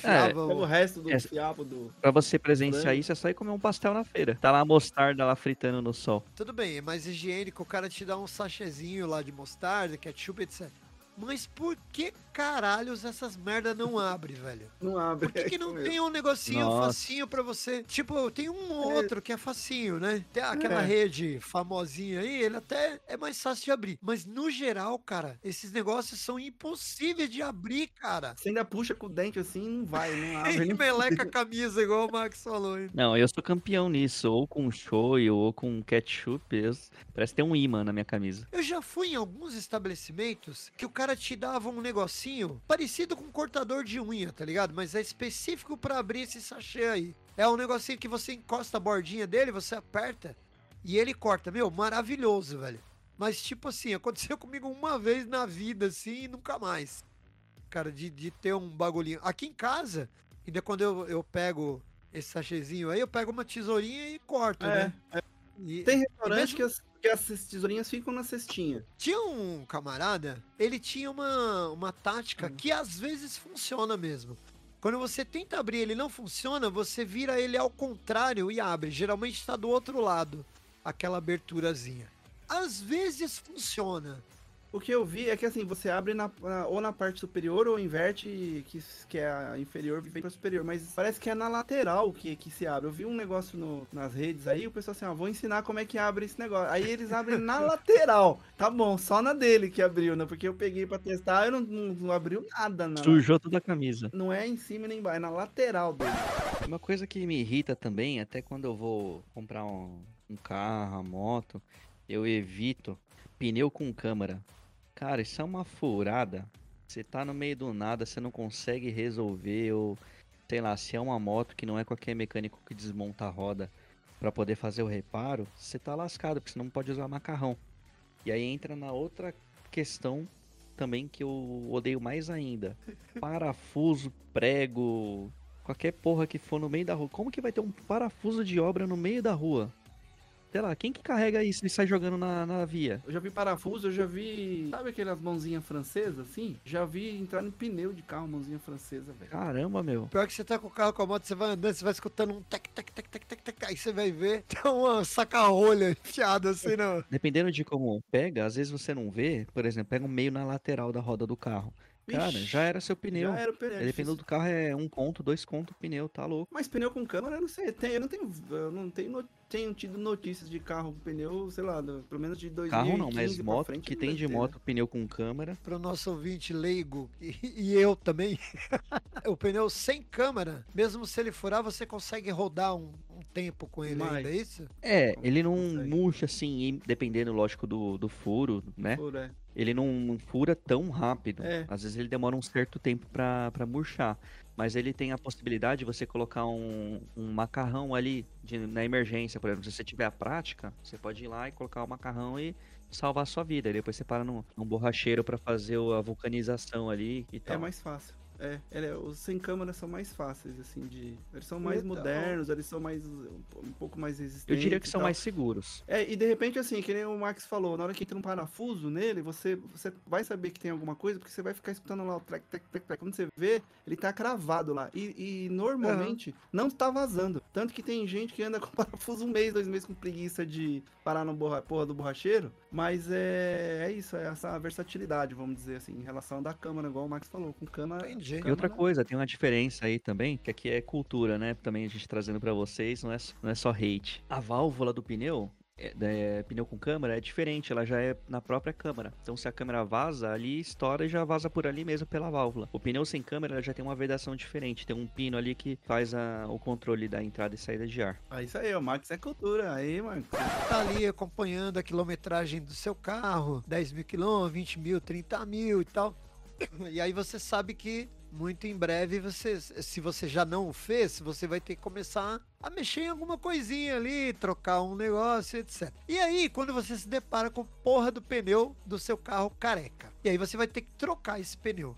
[SPEAKER 2] Pega o
[SPEAKER 1] o-
[SPEAKER 2] resto do
[SPEAKER 3] É.
[SPEAKER 2] fiapo do.
[SPEAKER 3] Pra você presenciar isso, é só ir comer um pastel na feira. Tá lá a mostarda lá fritando no sol.
[SPEAKER 1] Tudo bem, é mais higiênico, o cara te dá um sachêzinho lá de mostarda, ketchup, etc. Mas por que caralhos essas merda não abre, velho?
[SPEAKER 2] Não abre.
[SPEAKER 1] Por que, que não tem um negocinho
[SPEAKER 3] Nossa.
[SPEAKER 1] facinho pra você? Tipo, tem um
[SPEAKER 2] É.
[SPEAKER 1] outro que é facinho, né? Tem aquela
[SPEAKER 2] É.
[SPEAKER 1] rede famosinha aí, ele até é mais fácil de abrir. Mas no geral, cara, esses negócios são impossíveis de abrir, cara.
[SPEAKER 2] Você ainda puxa com o dente assim, não vai, não abre.
[SPEAKER 1] E
[SPEAKER 2] nem
[SPEAKER 1] meleca a camisa, igual o Max falou. hein?
[SPEAKER 3] Não, eu sou campeão nisso, ou com shoyu, ou com ketchup. eu- Parece ter um imã na minha camisa.
[SPEAKER 1] Eu já fui em alguns estabelecimentos que o cara te dava um negocinho parecido com um cortador de unha, tá ligado? Mas é específico pra abrir esse sachê aí. É um negocinho que você encosta a bordinha dele, você aperta e ele corta. Meu, maravilhoso, velho. Mas tipo assim, aconteceu comigo uma vez na vida, assim, e nunca mais. Cara, de, de ter um bagulhinho. Aqui em casa, ainda quando eu, eu pego esse sachêzinho aí, eu pego uma tesourinha e corto,
[SPEAKER 2] É,
[SPEAKER 1] né? E-
[SPEAKER 2] Tem restaurante
[SPEAKER 1] mesmo-
[SPEAKER 2] que, as, que as tesourinhas ficam na cestinha.
[SPEAKER 1] Tinha um camarada, ele tinha uma, uma tática
[SPEAKER 2] Hum.
[SPEAKER 1] que às vezes funciona mesmo. Quando você tenta abrir ele não funciona, você vira ele ao contrário e abre. Geralmente está do outro lado, aquela aberturazinha. Às vezes funciona.
[SPEAKER 2] O que eu vi é que assim, você abre na, na- ou na parte superior ou inverte, que, que é a inferior, vem pra superior. Mas parece que é na lateral que, que se abre. Eu vi um negócio no- nas redes aí, o pessoal assim, ó, vou ensinar como é que abre esse negócio. Aí eles abrem na lateral. Tá bom, só na dele que abriu, né? Porque eu peguei pra testar, eu não, não, não abriu nada, não.
[SPEAKER 3] Sujou toda a camisa.
[SPEAKER 2] Não é em cima nem embaixo, é na lateral dele.
[SPEAKER 3] Uma coisa que me irrita também, até quando eu vou comprar um, um carro, uma moto, eu evito pneu com câmera. Cara, isso é uma furada. Você tá no meio do nada, você não consegue resolver, ou sei lá, se é uma moto que não é qualquer mecânico que desmonta a roda pra poder fazer o reparo, você tá lascado, porque você não pode usar macarrão. E aí entra na outra questão também que eu odeio mais ainda. Parafuso, prego, qualquer porra que for no meio da rua. Como que vai ter um parafuso de obra no meio da rua? Sei lá, quem que carrega isso e sai jogando na, na via?
[SPEAKER 2] Eu já vi parafuso, eu já vi. Sabe aquelas mãozinhas francesas assim? Já vi entrar no pneu de carro, mãozinha francesa, velho.
[SPEAKER 3] Caramba, meu.
[SPEAKER 1] Pior que você tá com o carro com a moto, você vai andando, você vai escutando um tec, tec, tec, tec, tec, tec, aí você vai ver, tem uma saca-rolha enfiada assim, não.
[SPEAKER 3] Dependendo de como pega, às vezes você não vê, por exemplo, pega um meio na lateral da roda do carro. Cara,
[SPEAKER 2] Vixe,
[SPEAKER 3] já era seu pneu.
[SPEAKER 2] Já era o pneu.
[SPEAKER 3] Dependendo do carro é um conto, dois conto o pneu, tá louco.
[SPEAKER 2] Mas pneu com câmera, eu não sei. Tem, eu não tenho. Eu não tenho, tenho tido notícias de carro com pneu, sei lá, do- pelo menos de 2015
[SPEAKER 3] Carro não, mas moto,
[SPEAKER 2] frente,
[SPEAKER 3] que tem de
[SPEAKER 2] ter, né?
[SPEAKER 3] moto pneu com câmera.
[SPEAKER 1] Para o nosso ouvinte leigo e, e eu também, o pneu sem câmera, mesmo se ele furar, você consegue rodar um, um tempo com ele
[SPEAKER 2] Mais.
[SPEAKER 1] ainda, é isso?
[SPEAKER 3] É, ele não
[SPEAKER 2] consegue?
[SPEAKER 3] murcha assim, dependendo, lógico, do, do furo, né?
[SPEAKER 2] Por, é.
[SPEAKER 3] Ele não, não fura tão rápido.
[SPEAKER 2] É.
[SPEAKER 3] Às vezes ele demora um certo tempo pra murchar. Mas ele tem a possibilidade de você colocar um, um macarrão ali de- na emergência, por exemplo. Se você tiver a prática, você pode ir lá e colocar o macarrão e salvar a sua vida. E depois você para num, num borracheiro pra fazer a vulcanização ali e
[SPEAKER 2] É
[SPEAKER 3] tal.
[SPEAKER 2] mais fácil. É, é- os sem câmera são mais fáceis, assim, de. Eles são mais
[SPEAKER 1] Legal.
[SPEAKER 2] modernos, eles são mais. um pouco mais resistentes.
[SPEAKER 3] Eu diria que são
[SPEAKER 2] tal.
[SPEAKER 3] mais seguros.
[SPEAKER 2] É, e de repente, assim, que nem o Max falou, na hora que entra um parafuso nele, você, você vai saber que tem alguma coisa, porque você vai ficar escutando lá o trec, trec, trec, trec. Quando você vê, ele tá cravado lá. E, e normalmente não tá vazando. Tanto que tem gente que anda com parafuso um mês, dois meses com preguiça de parar no borra, porra do borracheiro. Mas é, é isso, é essa versatilidade, vamos dizer assim, em relação da câmera, igual o Max falou. Com câmera.
[SPEAKER 1] Entendi.
[SPEAKER 3] E outra
[SPEAKER 2] câmera-
[SPEAKER 3] coisa, tem uma diferença aí também, que aqui é cultura, né? Também a gente trazendo pra vocês, não é, não é só hate. A válvula do pneu, é, é, pneu com câmera é diferente, ela já é na própria câmera. Então se a câmera vaza, ali estoura e já vaza por ali mesmo pela válvula. O pneu sem câmera já tem uma vedação diferente, tem um pino ali que faz a, o controle da entrada e saída de ar.
[SPEAKER 2] É isso aí, o Max é cultura. Aí, Max.
[SPEAKER 1] Tá ali acompanhando a quilometragem do seu carro, 10 mil quilômetros, 20 mil, 30 mil e tal. E aí você sabe que muito em breve você, se você já não o fez, você vai ter que começar a mexer em alguma coisinha ali, trocar um negócio, etc. E aí, quando você se depara com porra do pneu do seu carro careca, e aí você vai ter que trocar esse pneu.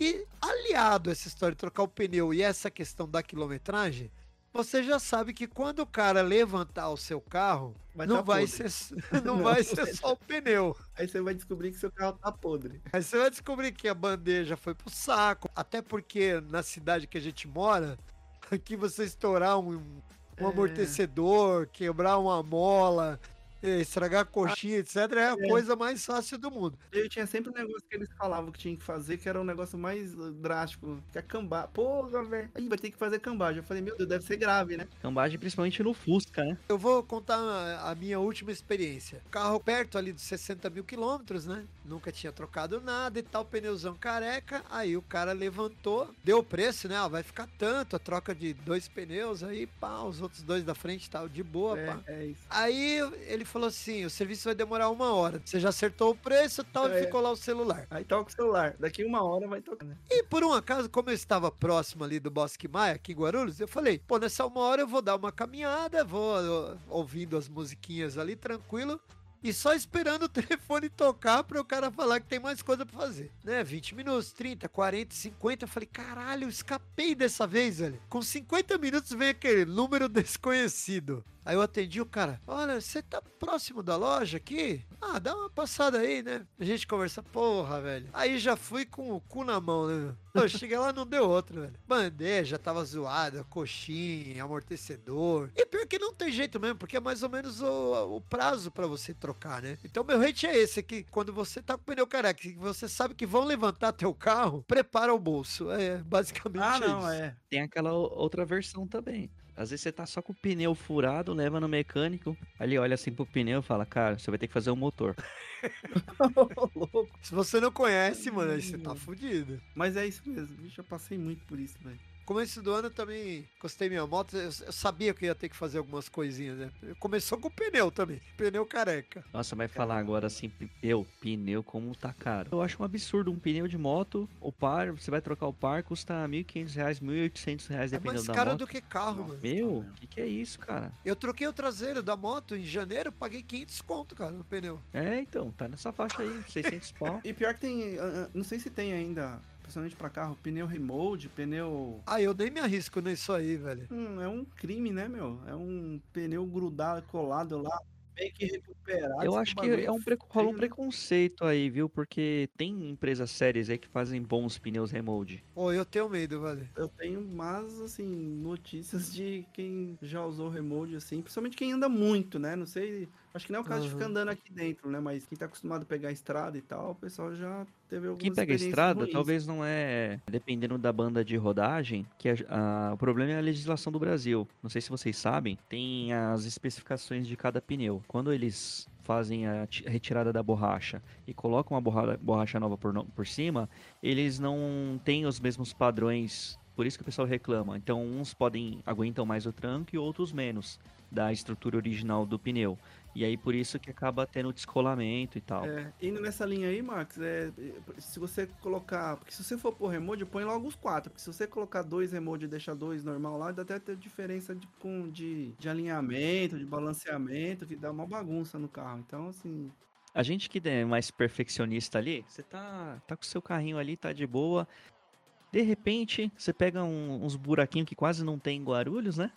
[SPEAKER 1] E aliado a essa história de trocar o pneu e essa questão da quilometragem, você já sabe que quando o cara levantar o seu carro,
[SPEAKER 2] Vai
[SPEAKER 1] não,
[SPEAKER 2] tá
[SPEAKER 1] vai
[SPEAKER 2] podre.
[SPEAKER 1] ser, não vai ser só o pneu.
[SPEAKER 2] Aí você vai descobrir que seu carro tá podre.
[SPEAKER 1] Aí você vai descobrir que a bandeja foi pro saco. Até porque na cidade que a gente mora, aqui você estourar um, um
[SPEAKER 2] É.
[SPEAKER 1] amortecedor, quebrar uma mola, estragar a coxinha, etc., é a
[SPEAKER 2] É.
[SPEAKER 1] coisa mais fácil do mundo.
[SPEAKER 2] Eu tinha sempre um negócio que eles falavam que tinha que fazer, que era um negócio mais uh, drástico, que é cambar. Porra, velho. Aí vai ter que fazer cambagem. Eu falei, meu Deus, deve ser grave, né?
[SPEAKER 3] Cambagem principalmente no Fusca, né?
[SPEAKER 1] Eu vou contar a, minha última experiência. Carro perto ali dos 60 mil quilômetros, né? Nunca tinha trocado nada e tal, pneuzão careca. Aí o cara levantou, deu o preço, né? Ah, vai ficar tanto, a troca de dois pneus aí, pá, os outros dois da frente tal, de boa, pá.
[SPEAKER 2] É, é isso.
[SPEAKER 1] Aí ele falou assim: o serviço vai demorar uma hora. Você já acertou o preço e tal, e
[SPEAKER 2] É.
[SPEAKER 1] ficou lá o celular.
[SPEAKER 2] Aí toca o celular. Daqui uma hora vai tocar, né?
[SPEAKER 1] E por um acaso, como eu estava próximo ali do Bosque Maia, aqui em Guarulhos, eu falei: pô, nessa uma hora eu vou dar uma caminhada, vou ó, ouvindo as musiquinhas ali, tranquilo. E só esperando o telefone tocar para o cara falar que tem mais coisa para fazer, né? 20 minutos, 30, 40, 50. Eu falei, caralho, eu escapei dessa vez, velho. Com 50 minutos vem aquele número desconhecido. Aí eu atendi o cara, olha, você tá próximo da loja aqui? Ah, dá uma passada aí, né? A gente conversa, porra, velho. Aí já fui com o cu na mão, né? Eu cheguei lá, não deu outro, velho. Bandeja tava zoada, coxinha, amortecedor. E pior que não tem jeito mesmo, porque é mais ou menos o, o prazo pra você trocar, né? Então meu hate é esse, que quando você tá com o pneu careca, que você sabe que vão levantar teu carro, prepara o bolso. É basicamente
[SPEAKER 2] Ah, não,
[SPEAKER 1] isso.
[SPEAKER 2] é.
[SPEAKER 3] Tem aquela outra versão também. Às vezes você tá só com o pneu furado, leva no mecânico, ali olha assim pro pneu e fala, cara, você vai ter que fazer o motor.
[SPEAKER 1] Se você não conhece, mano, aí você tá fudido.
[SPEAKER 2] Mas é isso mesmo. Bicho, eu passei muito por isso, velho.
[SPEAKER 1] Começo do ano eu também encostei minha moto, eu, eu sabia que eu ia ter que fazer algumas coisinhas, né? Começou com o pneu também, pneu careca.
[SPEAKER 3] Nossa, vai falar agora assim, pneu, pneu como tá caro. Eu acho um absurdo um pneu de moto, o par, você vai trocar o par, custa 1.500 reais, 1.800 reais,
[SPEAKER 1] É
[SPEAKER 3] dependendo
[SPEAKER 1] mais
[SPEAKER 3] da
[SPEAKER 1] caro
[SPEAKER 3] moto.
[SPEAKER 1] do que carro, mano.
[SPEAKER 3] Meu, o que, que é isso, cara?
[SPEAKER 1] Eu troquei o traseiro da moto em janeiro, paguei 500 conto, cara, no pneu.
[SPEAKER 3] É, então, tá nessa faixa aí, 600 pau.
[SPEAKER 2] E pior que tem. ah, ah, Não sei se tem ainda, principalmente pra carro, pneu remote, pneu.
[SPEAKER 1] Ah, eu nem me arrisco nisso aí, velho.
[SPEAKER 2] Hum, é um crime, né, meu? É um pneu grudado, colado lá, meio que recuperado.
[SPEAKER 3] Eu acho que é um pre... um preconceito aí, viu? Porque tem empresas sérias aí que fazem bons pneus remold.
[SPEAKER 1] Pô, eu tenho medo, velho.
[SPEAKER 2] Eu tenho mais, assim, notícias de quem já usou remote, assim, principalmente quem anda muito, né? Não sei. Acho que não é o caso de ficar andando aqui dentro, né? Mas quem tá acostumado a pegar a estrada e tal, o pessoal já teve algumas
[SPEAKER 3] Quem pega estrada,
[SPEAKER 2] ruins.
[SPEAKER 3] talvez não é. Dependendo da banda de rodagem, que a- a- o problema é a legislação do Brasil. Não sei se vocês sabem, tem as especificações de cada pneu. Quando eles fazem a ti- a retirada da borracha e colocam a borra- borracha nova por, no- por cima, eles não têm os mesmos padrões. Por isso que o pessoal reclama. Então, uns podem aguentam mais o tranco e outros menos da estrutura original do pneu. E aí por isso que acaba tendo descolamento e tal.
[SPEAKER 2] É, indo nessa linha aí, Max, é, se você colocar. Porque se você for pôr remote, põe logo os quatro. Porque se você colocar dois remote e deixar dois normal lá, dá até ter diferença de, com, de, de alinhamento, de balanceamento, que dá uma bagunça no carro. Então, assim.
[SPEAKER 3] A gente que é mais perfeccionista ali, você tá, tá com o seu carrinho ali, tá de boa. De repente, você pega um- uns buraquinhos que quase não tem em Guarulhos, né?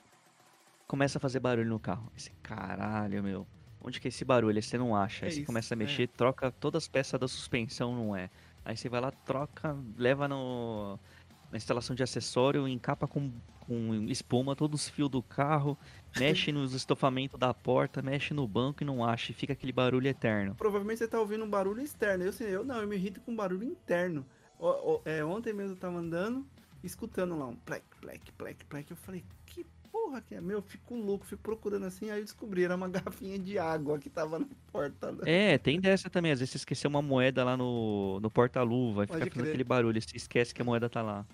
[SPEAKER 3] Começa a fazer barulho no carro. Esse caralho, meu. Onde que é esse barulho? Aí você não acha. Aí
[SPEAKER 2] É
[SPEAKER 3] você
[SPEAKER 2] isso,
[SPEAKER 3] começa a
[SPEAKER 2] é.
[SPEAKER 3] mexer, troca todas as peças da suspensão, não é. Aí você vai lá, troca, leva no, na instalação de acessório, encapa com, com espuma todos os fios do carro, mexe nos estofamentos da porta, mexe no banco e não acha. E fica aquele barulho eterno.
[SPEAKER 2] Provavelmente você tá ouvindo um barulho externo. Eu, sei, eu não, eu me irrito com barulho interno. Ó, ó, é, ontem mesmo eu tava andando, escutando lá um plec, plec, plec, plec. Eu falei, que porra que é? Meu, eu fico louco, fico procurando assim, aí eu descobri, era uma garrafinha de água que tava na porta. né?
[SPEAKER 3] É, tem dessa também. Às vezes você esqueceu uma moeda lá no, no porta-luva e fica fazendo
[SPEAKER 1] crer.
[SPEAKER 3] aquele barulho. Você esquece que a moeda tá lá.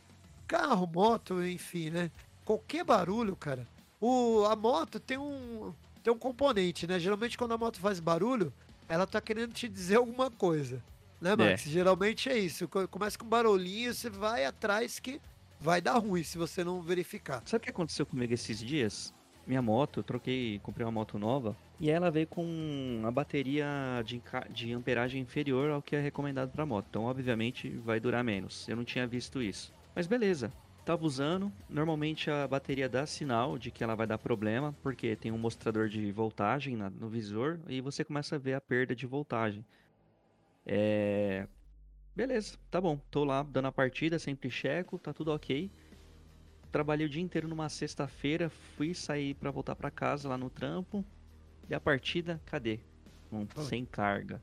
[SPEAKER 1] Carro, moto, enfim, né? Qualquer barulho, cara. O, a moto tem um, tem um componente, né? Geralmente quando a moto faz barulho, ela tá querendo te dizer alguma coisa. Né, Max? Geralmente é isso. Co- Começa com barulhinho, você vai atrás que vai dar ruim se você não verificar.
[SPEAKER 3] Sabe o que aconteceu comigo esses dias? Minha moto, eu troquei, comprei uma moto nova e ela veio com a bateria de, de amperagem inferior ao que é recomendado para moto. Então, obviamente, vai durar menos. Eu não tinha visto isso. Mas beleza. Tava usando, normalmente a bateria dá sinal de que ela vai dar problema, porque tem um mostrador de voltagem no visor e você começa a ver a perda de voltagem. É. Beleza, tá bom. Tô lá dando a partida, sempre checo, tá tudo ok. Trabalhei o dia inteiro numa sexta-feira, fui sair pra voltar pra casa lá no trampo. E a partida, cadê?
[SPEAKER 1] Pô.
[SPEAKER 3] sem carga.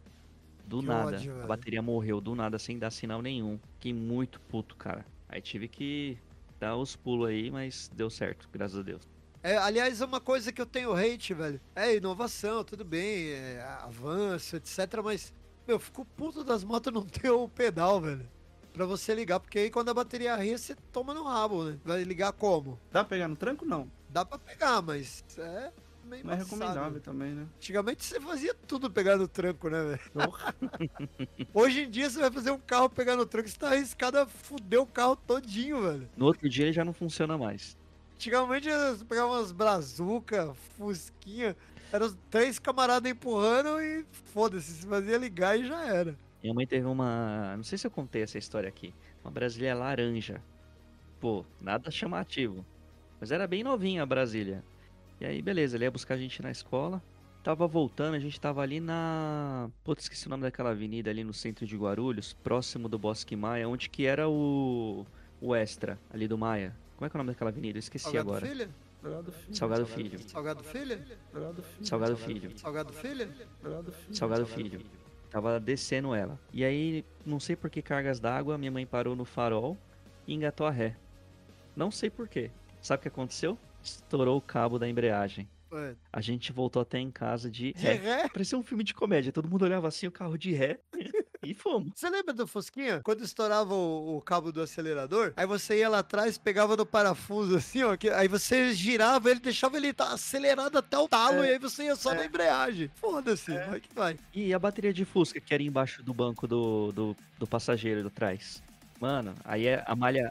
[SPEAKER 3] Do
[SPEAKER 1] Que
[SPEAKER 3] nada.
[SPEAKER 1] ódio,
[SPEAKER 3] a bateria morreu do nada, sem dar sinal nenhum. Fiquei muito puto, cara. Aí tive que dar os pulos aí, mas deu certo, graças a Deus.
[SPEAKER 1] É, aliás, é uma coisa que eu tenho hate, velho. É inovação, tudo bem, é avanço, etc. Mas, meu, eu fico puto das motos não ter o pedal, velho. Pra você ligar, porque aí quando a bateria ria, você toma no rabo, né? Vai ligar como?
[SPEAKER 2] Dá pra pegar no tranco? Não.
[SPEAKER 1] Dá pra pegar, mas é meio
[SPEAKER 2] Não é recomendável também, né?
[SPEAKER 1] Antigamente você fazia tudo pegar no tranco, né, velho?
[SPEAKER 2] Porra.
[SPEAKER 1] Hoje em dia você vai fazer um carro pegar no tranco, você tá arriscado a fuder o carro todinho, velho.
[SPEAKER 3] No outro dia ele já não funciona mais.
[SPEAKER 1] Antigamente você pegava umas brazuca, fusquinha, eram os três camaradas empurrando e foda-se, se fazia ligar e já era.
[SPEAKER 3] Minha mãe teve uma. Não sei se eu contei essa história aqui. Uma Brasília laranja. Pô, nada chamativo. Mas era bem novinha a Brasília. E aí, beleza, ele ia buscar a gente na escola. Tava voltando, a gente tava ali na. Putz, esqueci o nome daquela avenida ali no centro de Guarulhos, próximo do Bosque Maia, onde que era o. O Extra, ali do Maia. Como é que é o nome daquela avenida? Eu esqueci
[SPEAKER 1] Salgado
[SPEAKER 3] agora.
[SPEAKER 1] Filho?
[SPEAKER 2] Salgado filho.
[SPEAKER 3] Salgado Filho.
[SPEAKER 1] Salgado Filho?
[SPEAKER 2] Salgado filho.
[SPEAKER 3] Salgado Filho.
[SPEAKER 1] Salgado Filho?
[SPEAKER 2] Salgado filho.
[SPEAKER 3] Salgado Filho. Tava descendo ela. E aí, não sei por que cargas d'água, minha mãe parou no farol e engatou a ré. Não sei por quê. Sabe o que aconteceu? Estourou o cabo da embreagem. A gente voltou até em casa de
[SPEAKER 1] De
[SPEAKER 3] ré.
[SPEAKER 1] ré?
[SPEAKER 3] Parecia um filme de comédia. Todo mundo olhava assim, o carro de ré. E fomos.
[SPEAKER 1] Você lembra do Fusquinha? Quando estourava o, o cabo do acelerador, aí você ia lá atrás, pegava no parafuso assim, ó, que- aí você girava ele, deixava ele tá acelerado até o talo,
[SPEAKER 2] É.
[SPEAKER 1] e aí você ia só na embreagem. Foda-se, vai que vai.
[SPEAKER 3] E a bateria de Fusca, que era embaixo do banco do, do, do passageiro do trás. Mano, aí é a malha,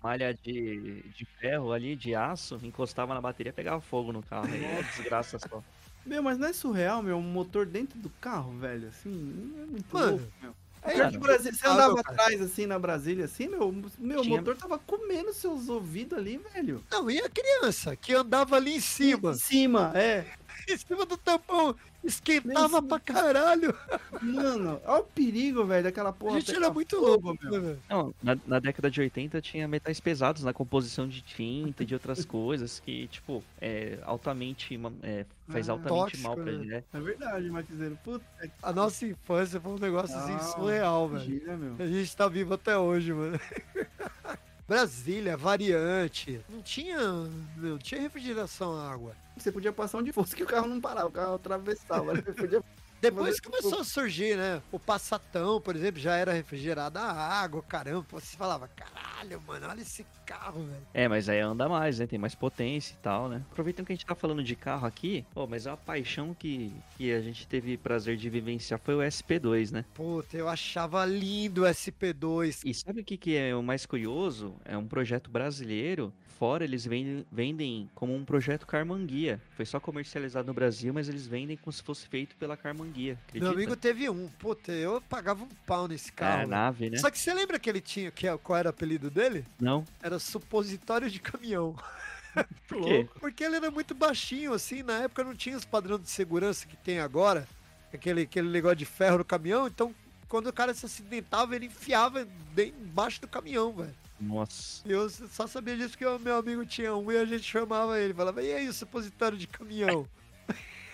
[SPEAKER 3] malha de, de ferro ali, de aço, encostava na bateria pegava fogo no carro. Aí é desgraça só.
[SPEAKER 2] Meu, mas não é surreal, meu, um motor dentro do carro, velho, assim, é muito
[SPEAKER 1] Mano,
[SPEAKER 2] louco, meu.
[SPEAKER 1] É
[SPEAKER 2] Pior que
[SPEAKER 3] mano.
[SPEAKER 2] Brasília, você andava
[SPEAKER 1] cara.
[SPEAKER 2] atrás, assim, na Brasília, assim, meu, meu
[SPEAKER 3] Tinha-
[SPEAKER 2] motor tava comendo seus ouvidos ali, velho.
[SPEAKER 1] Não, e a criança que andava ali em cima,
[SPEAKER 2] Em cima, é.
[SPEAKER 1] Em cima do tampão, esquentava pra caralho.
[SPEAKER 2] Mano, olha o perigo, velho, daquela porra.
[SPEAKER 1] a gente era muito louco,
[SPEAKER 2] meu.
[SPEAKER 1] né, velho?
[SPEAKER 3] Não, na, na década de 80 tinha metais pesados na composição de tinta e de outras coisas que, tipo, é altamente. é, faz
[SPEAKER 2] Ah,
[SPEAKER 3] altamente
[SPEAKER 1] tóxico,
[SPEAKER 3] mal pra
[SPEAKER 1] né?
[SPEAKER 3] ele, né?
[SPEAKER 2] É verdade, Marquiseiro. Puta
[SPEAKER 1] A nossa infância foi um negócio assim
[SPEAKER 2] Ah,
[SPEAKER 1] surreal, velho.
[SPEAKER 2] gira, meu.
[SPEAKER 1] A gente tá vivo até hoje, mano. Brasília, variante. Não tinha. Não tinha refrigeração à água.
[SPEAKER 2] Você podia passar onde fosse que o carro não parava, o carro atravessava. né? Podia...
[SPEAKER 1] Depois
[SPEAKER 2] Mas-
[SPEAKER 1] começou a surgir, né? O Passatão, por exemplo, já era refrigerada a água, caramba. Você falava, caralho, mano, olha esse carro, velho.
[SPEAKER 3] É, mas aí anda mais, né? Tem mais potência e tal, né? Aproveitando que a gente tá falando de carro aqui, pô, mas é uma paixão que, que a gente teve prazer de vivenciar foi o SP2, né?
[SPEAKER 1] Puta, eu achava lindo o SP2.
[SPEAKER 3] E sabe o que, que é o mais curioso? É um projeto brasileiro. Fora eles vendem, vendem como um projeto Carmanguia. Foi só comercializado no Brasil, mas eles vendem como se fosse feito pela Carmanguia. Acredita?
[SPEAKER 1] Meu amigo teve um. Puta, eu pagava um pau nesse
[SPEAKER 3] é,
[SPEAKER 1] carro. velho.
[SPEAKER 3] nave, né?
[SPEAKER 1] Só que você lembra que ele tinha, que, é- qual era o apelido dele?
[SPEAKER 3] Não.
[SPEAKER 1] Era supositório de caminhão.
[SPEAKER 3] Por quê?
[SPEAKER 1] Porque ele era muito baixinho, assim, na época não tinha os padrões de segurança que tem agora, aquele, aquele negócio de ferro no caminhão, então quando o cara se acidentava, ele enfiava bem embaixo do caminhão, velho.
[SPEAKER 3] Nossa.
[SPEAKER 1] Eu só sabia disso que o meu amigo tinha um e a gente chamava ele, falava, e aí, o supositório de caminhão?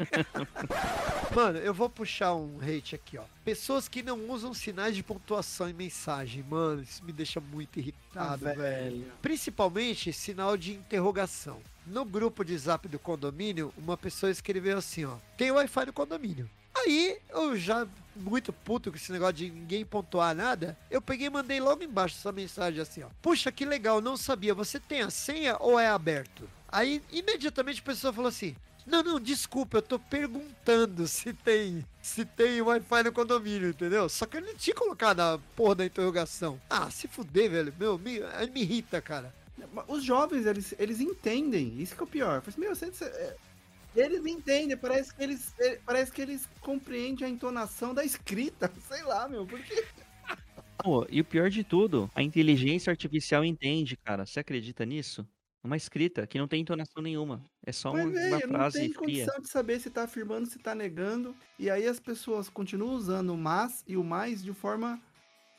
[SPEAKER 1] Mano, eu vou puxar um hate aqui, ó. Pessoas que não usam sinais de pontuação em mensagem. Mano, isso me deixa muito irritado,
[SPEAKER 2] Ah,
[SPEAKER 1] velho. Principalmente sinal de interrogação. No grupo de zap do condomínio, uma pessoa escreveu assim, ó. Tem Wi-Fi no condomínio. Aí, eu já muito puto com esse negócio de ninguém pontuar nada, eu peguei e mandei logo embaixo essa mensagem assim, ó. Puxa, que legal, não sabia. Você tem a senha ou é aberto? Aí, imediatamente a pessoa falou assim: Não, não, desculpa, eu tô perguntando se tem se tem Wi-Fi no condomínio, entendeu? Só que eu não tinha colocado a porra da interrogação. Ah, se fuder, velho. Meu, me, me irrita, cara.
[SPEAKER 2] Os jovens, eles, eles entendem. Isso que é o pior. Eu falei assim, Meu, você, eles entendem, parece que eles, é, parece que eles compreendem a entonação da escrita. Sei lá, meu, porque.
[SPEAKER 3] Pô, e o pior de tudo, a inteligência artificial entende, cara. Você acredita nisso? Uma escrita que não tem entonação nenhuma. É só
[SPEAKER 2] Mas,
[SPEAKER 3] uma, uma
[SPEAKER 2] velho, não
[SPEAKER 3] frase
[SPEAKER 2] tem
[SPEAKER 3] fria.
[SPEAKER 2] condição de saber se tá afirmando, se tá negando. E aí as pessoas continuam usando o mas e o mais de forma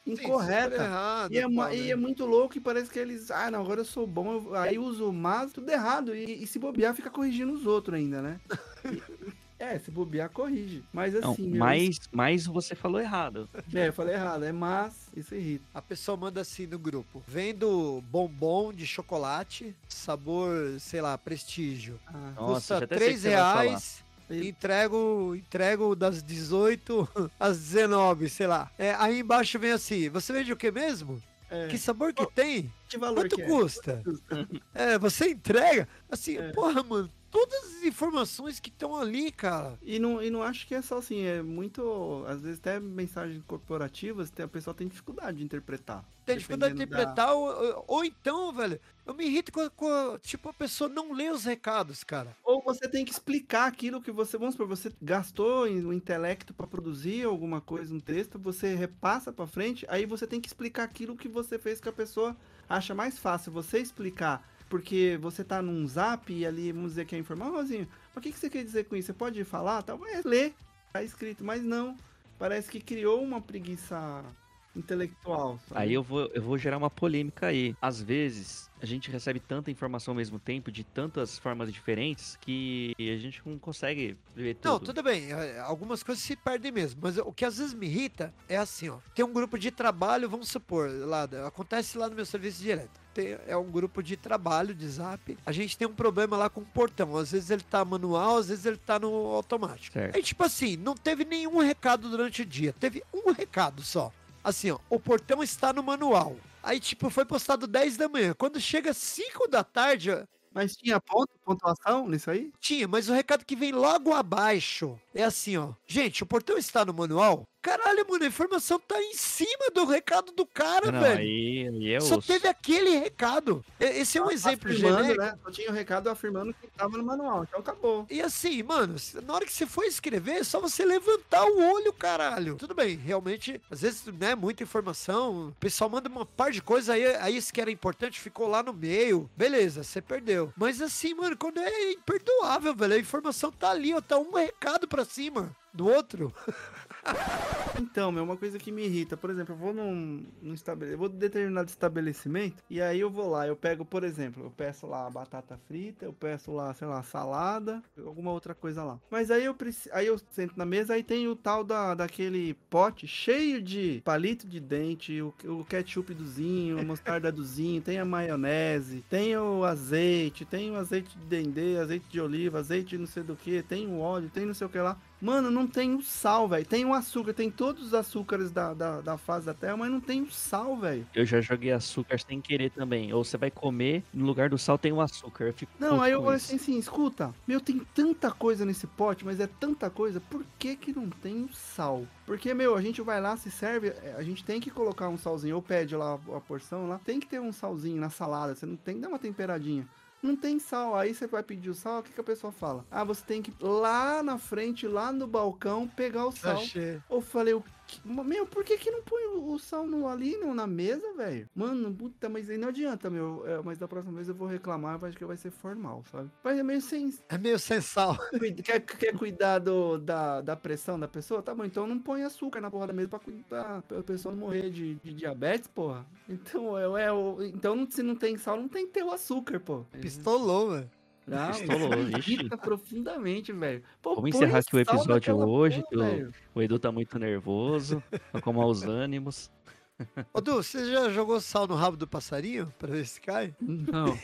[SPEAKER 2] incorreta.
[SPEAKER 1] errado,
[SPEAKER 2] E é,
[SPEAKER 1] tal,
[SPEAKER 2] e
[SPEAKER 1] né?
[SPEAKER 2] é muito louco e parece que eles, ah, não, agora eu sou bom, eu- aí uso o mas, tudo errado. E, e se bobear, fica corrigindo os outros ainda, né? É, se bobear, corrige. Mas
[SPEAKER 3] Não,
[SPEAKER 2] assim, meu,
[SPEAKER 3] mas, mas você falou errado.
[SPEAKER 2] é, eu falei errado, é mas, isso irrita.
[SPEAKER 1] A pessoa manda assim no grupo: vendo bombom de chocolate, sabor, sei lá, prestígio.
[SPEAKER 2] Ah,
[SPEAKER 3] Nossa,
[SPEAKER 1] Custa
[SPEAKER 3] já até sei o
[SPEAKER 1] 3
[SPEAKER 3] que você vai falar.
[SPEAKER 1] reais. Entrego, entrego das 18 às 19, sei lá. É, aí embaixo vem assim: você vende o que mesmo?
[SPEAKER 2] é,
[SPEAKER 1] Que sabor que tem?
[SPEAKER 2] que valor
[SPEAKER 1] Quanto
[SPEAKER 2] que é?
[SPEAKER 1] custa? É, você entrega? Assim,
[SPEAKER 2] É.
[SPEAKER 1] porra, mano, todas as informações que estão ali, cara.
[SPEAKER 2] E não, e não acho que é só assim, é muito. Às vezes até mensagens corporativas, a pessoa tem dificuldade de interpretar.
[SPEAKER 1] Tem dificuldade de
[SPEAKER 2] Dependendo da-
[SPEAKER 1] interpretar, ou, ou- então, velho, eu me irrito com, com tipo, a pessoa não lê os recados, cara.
[SPEAKER 2] Ou você tem que explicar aquilo que você, vamos supor, você gastou o intelecto para produzir alguma coisa no texto, você repassa para frente, aí você tem que explicar aquilo que você fez que a pessoa acha mais fácil você explicar, porque você tá num zap e ali, vamos dizer que é informal, Rosinho, mas o que, que você quer dizer com isso? Você pode falar? Talvez ler, tá escrito, mas não. Parece que criou uma preguiça intelectual. sabe?
[SPEAKER 3] Aí eu vou, eu vou gerar uma polêmica aí. Às vezes, a gente recebe tanta informação ao mesmo tempo, de tantas formas diferentes, que a gente não consegue ver tudo.
[SPEAKER 1] Não, tudo bem, é, algumas coisas se perdem mesmo, mas o que às vezes me irrita é assim, ó. Tem um grupo de trabalho, vamos supor, lá, acontece lá no meu serviço direto. Tem- é um grupo de trabalho de zap. A gente tem um problema lá com o portão. Às vezes ele tá manual, às vezes ele tá no automático.
[SPEAKER 3] Certo.
[SPEAKER 1] Aí, tipo assim, não teve nenhum recado durante o dia. Teve um recado só. Assim, ó, o portão está no manual. Aí, tipo, foi postado 10 da manhã. Quando chega 5 da tarde,
[SPEAKER 2] Mas tinha ponto, pontuação nisso aí?
[SPEAKER 1] tinha, mas o recado que vem logo abaixo é assim, ó. Gente, o portão está no manual? Caralho, mano, a informação tá em cima do recado do cara,
[SPEAKER 3] não,
[SPEAKER 1] velho.
[SPEAKER 3] aí, aí é
[SPEAKER 1] Só
[SPEAKER 3] osso.
[SPEAKER 1] teve aquele recado. Esse é um exemplo
[SPEAKER 2] afirmando,
[SPEAKER 1] genérico.
[SPEAKER 2] né? Só tinha o recado afirmando que tava no manual, então acabou.
[SPEAKER 1] E assim, mano, na hora que você for escrever, é só você levantar o olho, caralho. Tudo bem, realmente, às vezes, né, muita informação, o pessoal manda uma par de coisa, aí, aí isso que era importante ficou lá no meio. Beleza, você perdeu. Mas assim, mano, quando é imperdoável, velho, a informação tá ali, ó, tá um recado pra cima do outro.
[SPEAKER 2] Então, meu, uma coisa que me irrita, por exemplo, eu vou num, num estabele... eu vou determinado estabelecimento e aí eu vou lá, eu pego, por exemplo, eu peço lá batata frita, eu peço lá, sei lá, salada, alguma outra coisa lá. Mas aí eu preciso, aí eu sento na mesa, aí tem o tal da, daquele pote cheio de palito de dente, o, o ketchup dozinho, a mostarda dozinho, tem a maionese, tem o azeite, tem o azeite de dendê, azeite de oliva, azeite de não sei do que, tem o óleo, tem não sei o que lá. Mano, não tem o sal, velho. Tem o açúcar, tem todos os açúcares da, da, da fase da terra, mas não tem o sal, velho.
[SPEAKER 3] Eu já joguei açúcar sem querer também. Ou você vai comer, no lugar do sal tem o açúcar.
[SPEAKER 2] Não, aí eu falei assim, assim, escuta, meu, tem tanta coisa nesse pote, mas é tanta coisa, por que que não tem o sal? Porque, meu, a gente vai lá, se serve, é, a gente tem que colocar um salzinho, ou pede lá a porção lá, tem que ter um salzinho na salada, você não tem que dar uma temperadinha. Não tem sal, aí você vai pedir o sal, o que, que a pessoa fala? Ah, você tem que ir lá na frente, lá no balcão, pegar o sal.
[SPEAKER 1] Achei.
[SPEAKER 2] Eu falei, o meu, por que que não põe o, o sal no, ali no, na mesa, velho? Mano, puta, mas aí não adianta, meu. É, mas da próxima vez eu vou reclamar, acho que vai ser formal, sabe? Mas é meio sem.
[SPEAKER 1] É meio sem sal.
[SPEAKER 2] Quer, quer cuidar do, da, da pressão da pessoa? Tá bom, então não põe açúcar na porra da mesa pra cuidar, pra pessoa não morrer de, de diabetes, porra. Então, é, é, então não- se não tem sal, não tem que ter o açúcar, pô.
[SPEAKER 1] Pistolou, velho.
[SPEAKER 2] Não,
[SPEAKER 3] Pistolou,
[SPEAKER 2] isso me
[SPEAKER 3] ixi.
[SPEAKER 2] irrita profundamente, velho. Pô,
[SPEAKER 3] Vamos encerrar aqui o episódio hoje,
[SPEAKER 2] porra,
[SPEAKER 3] o- Edu tá muito nervoso, tá com maus ânimos.
[SPEAKER 1] Ô, Du, você já jogou sal no rabo do passarinho pra ver se cai?
[SPEAKER 2] Não, não.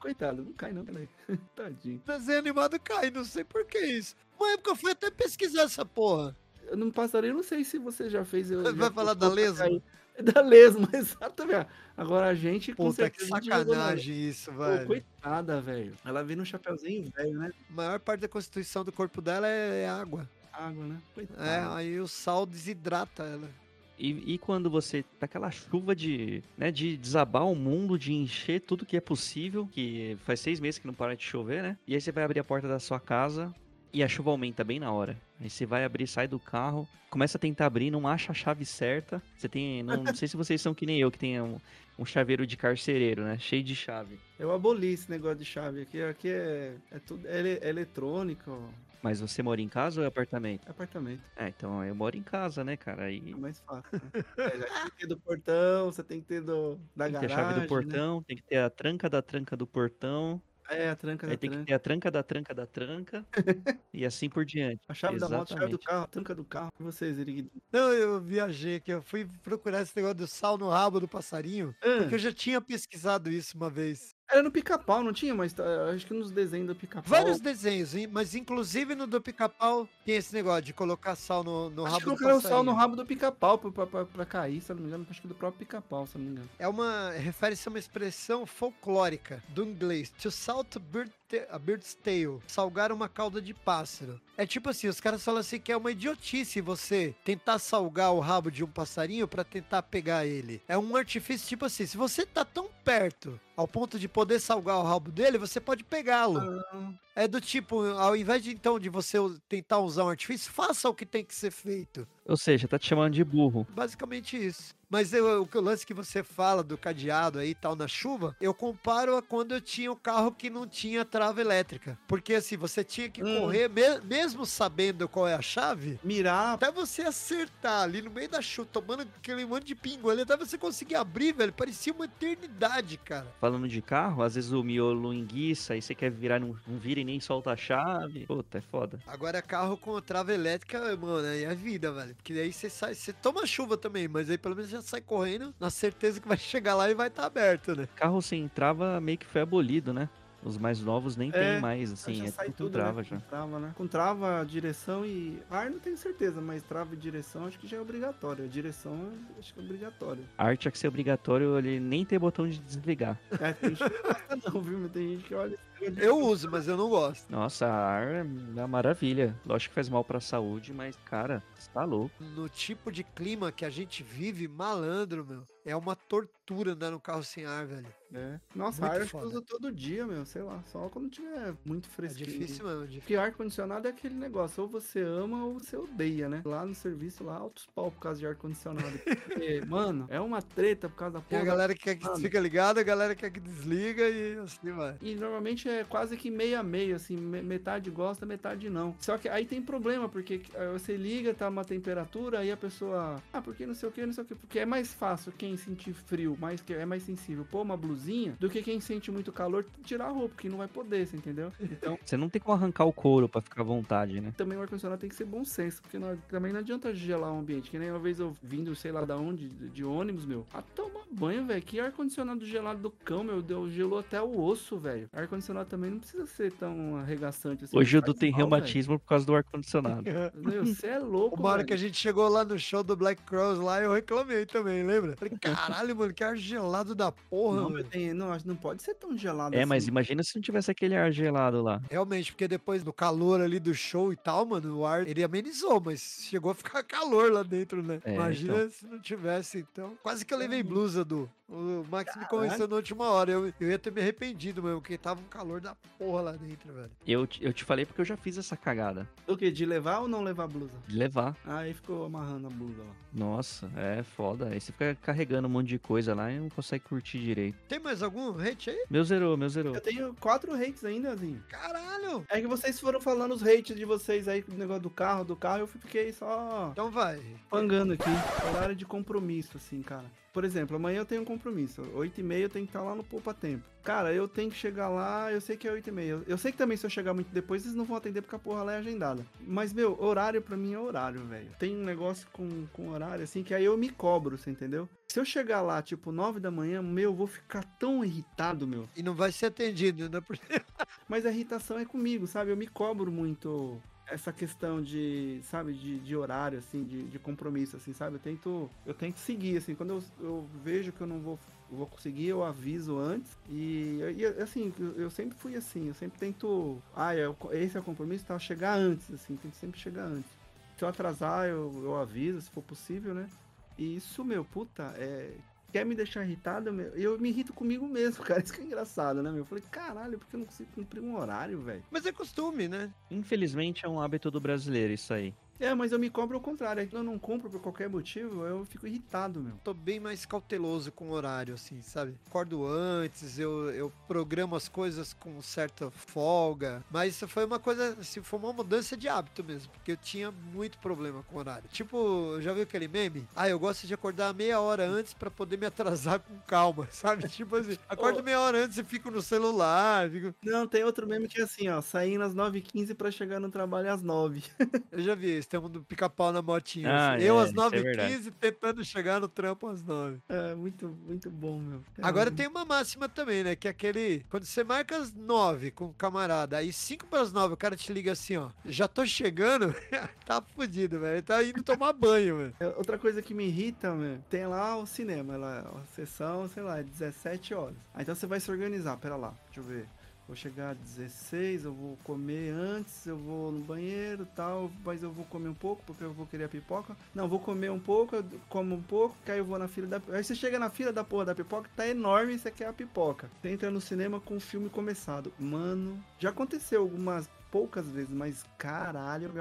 [SPEAKER 2] Coitado, não cai não, peraí. Tadinho.
[SPEAKER 1] Desenho animado cai, não sei por que isso. Uma época eu fui até pesquisar essa porra.
[SPEAKER 2] Eu não passaria, eu não sei se você já fez. Eu
[SPEAKER 1] Vai
[SPEAKER 2] já
[SPEAKER 1] falar da
[SPEAKER 2] pra
[SPEAKER 1] lesma?
[SPEAKER 2] cair. É da lesma, exatamente. Agora a gente com
[SPEAKER 1] que
[SPEAKER 2] a gente jogou na-
[SPEAKER 1] sacanagem isso,
[SPEAKER 2] Pô,
[SPEAKER 1] velho.
[SPEAKER 2] coitada, velho. Ela vem no chapeuzinho velho, né?
[SPEAKER 1] A maior parte da constituição do corpo dela é é água.
[SPEAKER 2] Água, né? Coitada.
[SPEAKER 1] É, aí o sal desidrata ela.
[SPEAKER 3] E, e quando você tá aquela chuva de, né, de desabar o mundo, de encher tudo que é possível, que faz seis meses que não para de chover, né? E aí você vai abrir a porta da sua casa e a chuva aumenta bem na hora. Aí você vai abrir, sai do carro, começa a tentar abrir, não acha a chave certa. Você tem, não, não sei se vocês são que nem eu, que tem um, um chaveiro de carcereiro, né? Cheio de chave.
[SPEAKER 2] Eu aboli esse negócio de chave aqui. Aqui é, é tudo é é eletrônico.
[SPEAKER 3] Mas você mora em casa ou é apartamento?
[SPEAKER 2] É apartamento.
[SPEAKER 3] É, então eu moro em casa, né, cara? Aí
[SPEAKER 2] É mais fácil. Né? É, já tem que ter do portão, você tem que ter do, da
[SPEAKER 3] tem que ter a
[SPEAKER 2] garagem.
[SPEAKER 3] chave do
[SPEAKER 2] né?
[SPEAKER 3] portão, tem que ter a tranca da tranca do portão.
[SPEAKER 2] É, a tranca da
[SPEAKER 3] Aí tem que
[SPEAKER 2] tranca.
[SPEAKER 3] ter a tranca da tranca da tranca. e assim por diante.
[SPEAKER 2] A chave da moto, a chave do
[SPEAKER 3] Exatamente.
[SPEAKER 2] carro, a tranca do carro. E vocês, Iriguido?
[SPEAKER 1] Não, eu viajei aqui, eu fui procurar esse negócio do sal no rabo do passarinho, porque eu já tinha pesquisado isso uma vez.
[SPEAKER 2] Era no pica-pau, não tinha? Mas tá, acho que nos desenhos do pica-pau.
[SPEAKER 1] Vários desenhos, mas inclusive no do pica-pau tem esse negócio de colocar sal no, no
[SPEAKER 2] Acho que
[SPEAKER 1] rabo do
[SPEAKER 2] colocaram o
[SPEAKER 1] passarinho.
[SPEAKER 2] sal no rabo do pica-pau pra, pra, pra, pra cair, se não me engano. Acho que do próprio pica-pau, se não me engano.
[SPEAKER 1] É uma. refere-se a uma expressão folclórica do inglês. To salt bird a bird's tail. Salgar uma cauda de pássaro. É tipo assim, os caras falam assim que é uma idiotice você tentar salgar o rabo de um passarinho pra tentar pegar ele. É um artifício tipo assim, se você tá tão perto ao ponto de poder salgar o rabo dele, você pode pegá-lo. É do tipo, ao invés de então de você tentar usar um artifício, faça o que tem que ser feito.
[SPEAKER 3] Ou seja, tá te chamando de burro.
[SPEAKER 1] Basicamente isso. Mas eu, o lance que você fala do cadeado aí e tal na chuva, eu comparo a quando eu tinha o carro que não tinha trava elétrica. Porque assim, você tinha que
[SPEAKER 2] Hum.
[SPEAKER 1] correr, me- mesmo sabendo qual é a chave,
[SPEAKER 2] Mirar.
[SPEAKER 1] até você acertar ali no meio da chuva, tomando aquele monte de pingo ali, até você conseguir abrir, velho, parecia uma eternidade, cara.
[SPEAKER 3] Falando de carro, às vezes o miolo enguiça e você quer virar, não, não vira e nem solta a chave. Puta, é foda.
[SPEAKER 1] Agora carro com trava elétrica, mano, aí é vida, velho. Porque aí você sai, você toma chuva também, mas aí pelo menos já sai correndo na certeza que vai chegar lá e vai estar aberto, né?
[SPEAKER 3] Carro sem trava meio que foi abolido, né? Os mais novos nem tem
[SPEAKER 2] É,
[SPEAKER 3] mais, assim, é tudo,
[SPEAKER 2] tudo,
[SPEAKER 3] trava
[SPEAKER 2] né?
[SPEAKER 3] já.
[SPEAKER 2] Com trava, né? Com trava, direção e. Ar não tenho certeza, mas trava e direção acho que já é obrigatório. A direção acho que é obrigatório.
[SPEAKER 3] Arte é que ser obrigatório ele nem ter botão de desligar.
[SPEAKER 2] É, tem gente que não gosta não, viu? Mas tem gente que olha.
[SPEAKER 1] Eu uso, mas eu não gosto.
[SPEAKER 3] Nossa, a ar é uma maravilha. Lógico que faz mal pra saúde, mas, cara, você tá louco.
[SPEAKER 1] No tipo de clima que a gente vive, malandro, meu, é uma tortura andar no carro sem ar, velho.
[SPEAKER 2] É. Nossa,
[SPEAKER 1] Muito
[SPEAKER 2] ar acho que usa todo dia, meu. Sei lá. Só quando tiver muito
[SPEAKER 1] É
[SPEAKER 2] fresquinho.
[SPEAKER 1] difícil mesmo. é difícil.
[SPEAKER 2] Porque ar-condicionado é aquele negócio, ou você ama ou você odeia, né? Lá no serviço, lá, altos pau por causa de ar-condicionado. Porque, mano, é uma treta por causa da porra.
[SPEAKER 1] a
[SPEAKER 2] da-
[SPEAKER 1] galera que quer que
[SPEAKER 2] Mano.
[SPEAKER 1] fica ligada, a galera que quer que desliga e assim vai.
[SPEAKER 2] E normalmente é quase que meio a meio, assim, me- metade gosta, metade não. Só que aí tem problema, porque eh, você liga, tá uma temperatura, aí a pessoa. Ah, porque não sei o que, não sei o que. Porque é mais fácil quem sentir frio, mais que é mais sensível, pôr uma blusinha, do que quem sente muito calor tirar a roupa, porque não vai poder, você entendeu? Então.
[SPEAKER 3] Você não tem como arrancar o couro pra ficar à vontade, né?
[SPEAKER 2] também o ar-condicionado tem que ser bom senso, porque não- também não adianta gelar o ambiente. Que nem uma vez eu vindo, sei lá da onde, de, de ônibus, meu. A tomar banho, velho. Que ar-condicionado gelado do cão, meu Deus, gelou até o osso, velho. Ar-condicionado também não precisa ser tão arregaçante assim.
[SPEAKER 3] Hoje o Edu tem
[SPEAKER 2] mal,
[SPEAKER 3] reumatismo por causa do ar-condicionado.
[SPEAKER 2] Meu, Você é louco,
[SPEAKER 1] Uma hora que a gente chegou lá no show do Black Cross lá, eu reclamei também, lembra? Falei, caralho, mano, que ar gelado da porra,
[SPEAKER 2] Não,
[SPEAKER 1] mano.
[SPEAKER 2] tem- não, acho que não pode ser tão gelado
[SPEAKER 3] É,
[SPEAKER 2] assim.
[SPEAKER 3] mas imagina se não tivesse aquele ar gelado lá.
[SPEAKER 1] Realmente, porque depois do calor ali do show e tal, mano, o ar ele amenizou, mas chegou a ficar calor lá dentro, né?
[SPEAKER 3] É,
[SPEAKER 1] Imagina se não tivesse, então. Quase que eu levei blusa do. O Max me convenceu na última hora. Eu, eu ia ter me arrependido mesmo, porque tava um calor da porra lá dentro, velho.
[SPEAKER 3] Eu, te- eu te falei porque eu já fiz essa cagada.
[SPEAKER 2] O quê? De levar ou não levar a blusa?
[SPEAKER 3] De levar.
[SPEAKER 2] Aí ficou amarrando a blusa lá.
[SPEAKER 3] Nossa, é foda. Aí você fica carregando um monte de coisa lá e não consegue curtir direito.
[SPEAKER 1] Tem mais algum hate aí?
[SPEAKER 3] Meu zerou, meu zerou.
[SPEAKER 2] Eu tenho quatro hates ainda, assim.
[SPEAKER 1] Caralho!
[SPEAKER 2] É que vocês foram falando os hates de vocês aí, do negócio do carro, do carro, eu fiquei só
[SPEAKER 1] Então vai.
[SPEAKER 2] pangando aqui. Horário de compromisso, assim, cara. Por exemplo, amanhã eu tenho um compromisso. 8 e meia eu tenho que estar lá no Poupa Tempo. Cara, eu tenho que chegar lá, eu sei que é 8 e meia. Eu sei que também se eu chegar muito depois, eles não vão atender porque a porra lá é agendada. Mas, meu, horário pra mim é horário, velho. Tem um negócio com, com horário, assim, que aí eu me cobro, você entendeu? Se eu chegar lá, tipo, 9 da manhã, meu, eu vou ficar tão irritado, meu.
[SPEAKER 1] E não vai ser atendido, né?
[SPEAKER 2] Mas a irritação é comigo, sabe? Eu me cobro muito essa questão de, sabe, de, de horário, assim, de, de compromisso, assim, sabe? Eu tento, eu tento seguir, assim, quando eu, eu vejo que eu não vou, vou conseguir, eu aviso antes. E, e, assim, eu, eu sempre fui assim, eu sempre tento, ah, é, o- esse é o compromisso, tá? Chegar antes, assim, que sempre chegar antes. Se eu atrasar, eu, eu aviso, se for possível, né? E isso, meu, puta, é. Quer me deixar irritado, meu? Eu me irrito comigo mesmo, cara. Isso que é engraçado, né, meu? Eu falei, caralho, por que eu não consigo cumprir um horário, velho?
[SPEAKER 1] Mas é costume, né?
[SPEAKER 3] Infelizmente é um hábito do brasileiro isso aí.
[SPEAKER 2] É, mas eu me cobro ao contrário. Eu não compro por qualquer motivo, eu fico irritado, meu.
[SPEAKER 1] Tô bem mais cauteloso com o horário, assim, sabe? Acordo antes, eu, eu programo as coisas com certa folga. Mas isso foi uma coisa, assim, foi uma mudança de hábito mesmo. Porque eu tinha muito problema com o horário. Tipo, já viu aquele meme? Ah, eu gosto de acordar meia hora antes pra poder me atrasar com calma, sabe? Tipo assim, acordo meia hora antes e fico no celular. Fico...
[SPEAKER 2] Não, tem outro meme que é assim, ó. Saindo às 9h15 pra chegar no trabalho às 9
[SPEAKER 1] Eu já vi isso, tem um do pica-pau na motinha.
[SPEAKER 3] Ah,
[SPEAKER 1] assim. eu
[SPEAKER 3] é,
[SPEAKER 1] às
[SPEAKER 3] isso é
[SPEAKER 1] 9h15 tentando chegar no trampo às 9
[SPEAKER 2] É muito, muito bom, meu.
[SPEAKER 1] Agora tem uma máxima também, né? Que é aquele. Quando você marca às 9 com o camarada, aí 5 para as 9 o cara te liga assim, ó. Já tô chegando, tá fudido, velho. Tá indo tomar banho, velho.
[SPEAKER 2] É, Outra coisa que me irrita, meu, tem lá o cinema, lá, a sessão, sei lá, é 17 horas. Aí então você vai se organizar, pera lá, deixa eu ver. Vou chegar às 16, eu vou comer antes, eu vou no banheiro tal, mas eu vou comer um pouco porque eu vou querer a pipoca. Não, vou comer um pouco, eu como um pouco, que aí eu vou na fila da. Aí você chega na fila da porra da pipoca, tá enorme e você quer a pipoca. Você entra no cinema com o filme começado. Mano, já aconteceu algumas poucas vezes, mas caralho,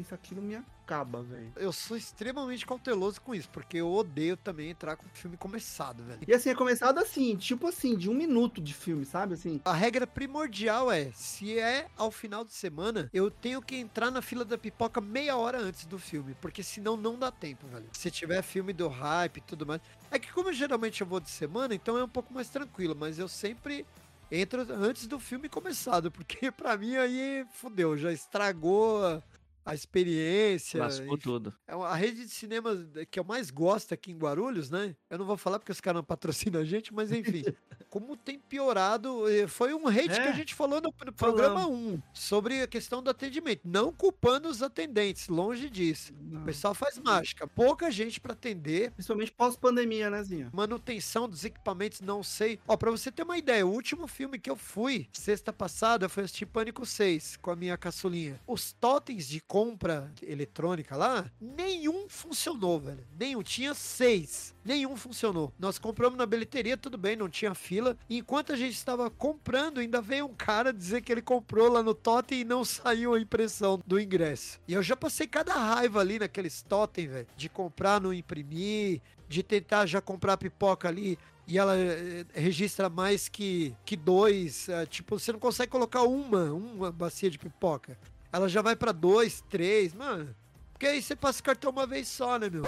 [SPEAKER 2] isso aquilo me acaba, velho.
[SPEAKER 1] Eu sou extremamente cauteloso com isso, porque eu odeio também entrar com o filme começado, velho.
[SPEAKER 2] E assim, é começado assim, tipo assim, de um minuto de filme, sabe? Assim,
[SPEAKER 1] A regra primordial é, se é ao final de semana, eu tenho que entrar na fila da pipoca meia hora antes do filme, porque senão não dá tempo, velho. Se tiver filme do hype e tudo mais. É que como geralmente eu vou de semana, então é um pouco mais tranquilo, mas eu sempre entro antes do filme começado, porque pra mim aí fudeu, já estragou a, experiência.
[SPEAKER 3] Lascou
[SPEAKER 1] enfim.
[SPEAKER 3] tudo.
[SPEAKER 1] É a rede de cinema que eu mais gosto aqui em Guarulhos, né? Eu não vou falar porque os caras não patrocinam a gente, mas enfim. como tem piorado, eh, foi um hate
[SPEAKER 2] É.
[SPEAKER 1] que a gente falou no, no programa 1 sobre a questão do atendimento. Não culpando os atendentes, longe disso. O pessoal faz mágica. Pouca gente pra atender.
[SPEAKER 2] principalmente pós-pandemia, né, Zinha?
[SPEAKER 1] Manutenção dos equipamentos, não sei. Ó, pra você ter uma ideia, o último filme que eu fui, sexta passada, foi assistir Pânico 6 com a minha caçulinha. Os totens de compra eletrônica lá, nenhum funcionou, velho. Nenhum. Tinha seis. Nenhum funcionou. Nós compramos na bilheteria, tudo bem, não tinha fila. E enquanto a gente estava comprando, ainda veio um cara dizer que ele comprou lá no totem e não saiu a impressão do ingresso. E eu já passei cada raiva ali naqueles totem, velho, de comprar, não imprimir, de tentar já comprar pipoca ali e ela eh, registra mais que, que dois. eh, tipo, você não consegue colocar uma, uma bacia de pipoca. Ela já vai pra dois, três, mano. Porque aí você passa cartão uma vez só, né, meu?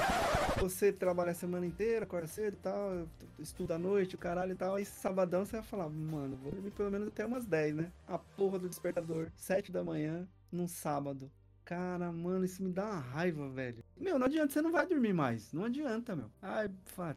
[SPEAKER 2] Você trabalha a semana inteira, acorda cedo e tal, estuda à noite, o caralho e tal, aí sabadão você vai falar, mano, vou dormir pelo menos até umas 10, né? A porra do despertador, 7 da manhã, num sábado. Cara, mano, isso me dá uma raiva, velho. Meu, não adianta, você não vai dormir mais. Não adianta, meu. Ai,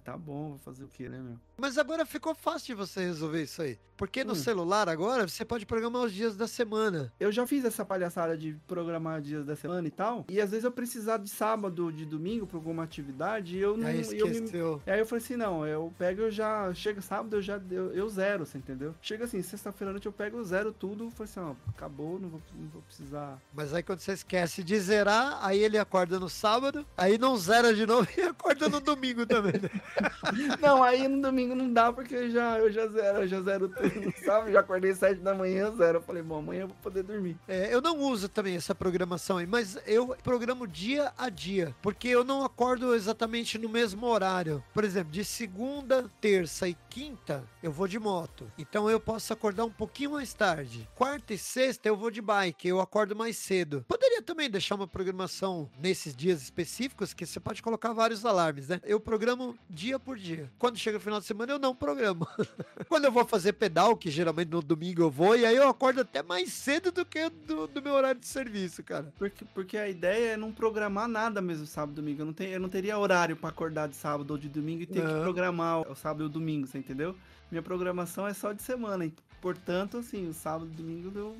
[SPEAKER 2] tá bom, vou fazer o que, né, meu?
[SPEAKER 1] Mas agora ficou fácil de você resolver isso aí. Porque no
[SPEAKER 2] Hum.
[SPEAKER 1] celular agora você pode programar os dias da semana.
[SPEAKER 2] Eu já fiz essa palhaçada de programar dias da semana e tal, e às vezes eu precisar de sábado, de domingo pra alguma atividade, e eu não.
[SPEAKER 1] aí
[SPEAKER 2] eu me,
[SPEAKER 1] esqueceu.
[SPEAKER 2] E aí eu falei assim, não, eu pego, eu já. Chega sábado, eu já. Eu, eu zero, você entendeu? Chega assim, sexta-feira à noite eu pego, eu zero tudo. Falei assim, ó, acabou, não vou, não vou precisar.
[SPEAKER 1] Mas aí quando você esquece de zerar, aí ele acorda no sábado, aí não zera de novo e acorda no domingo também. né?
[SPEAKER 2] Não, aí no domingo não dá, porque eu já, eu já zero, eu já zero tudo, sabe? Já acordei sete da manhã, zero. Eu falei, bom, amanhã eu vou poder dormir.
[SPEAKER 1] É, eu não uso também essa programação aí, mas eu programo dia a dia, porque eu não acordo exatamente no mesmo horário. Por exemplo, de segunda, terça e quinta eu vou de moto, então eu posso acordar um pouquinho mais tarde. Quarta e sexta eu vou de bike, eu acordo mais cedo. Poderia também deixar uma programação nesses dias específicos, que você pode colocar vários alarmes, né? Eu programo dia por dia. Quando chega o final de semana, eu não programo. Quando eu vou fazer pedal, que geralmente no domingo eu vou, e aí eu acordo até mais cedo do que do, do meu horário de serviço, cara.
[SPEAKER 2] Porque, porque a ideia é não programar nada mesmo sábado e domingo. Eu não, tenho, eu não teria horário pra acordar de sábado ou de domingo e ter que
[SPEAKER 1] Não.
[SPEAKER 2] programar o sábado e o domingo, você entendeu? Minha programação é só de semana. e, Portanto, assim, o sábado e domingo eu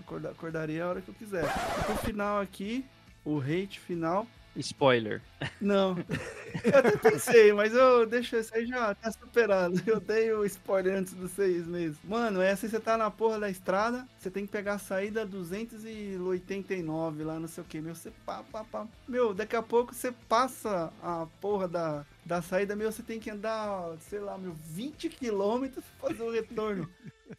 [SPEAKER 2] acorda- acordaria a hora que eu quiser. Pro final aqui, o hate final.
[SPEAKER 3] Spoiler.
[SPEAKER 2] Não. Eu até pensei, mas eu deixo isso aí já tá superado. Eu dei o spoiler antes dos seis meses. Mano, é assim, você tá na porra da estrada, você tem que pegar a saída 289 lá, não sei o que, meu, você pá, pá, pá. Meu, daqui a pouco você passa a porra da, da saída, meu, você tem que andar, sei lá, meu, 20 quilômetros pra fazer o retorno.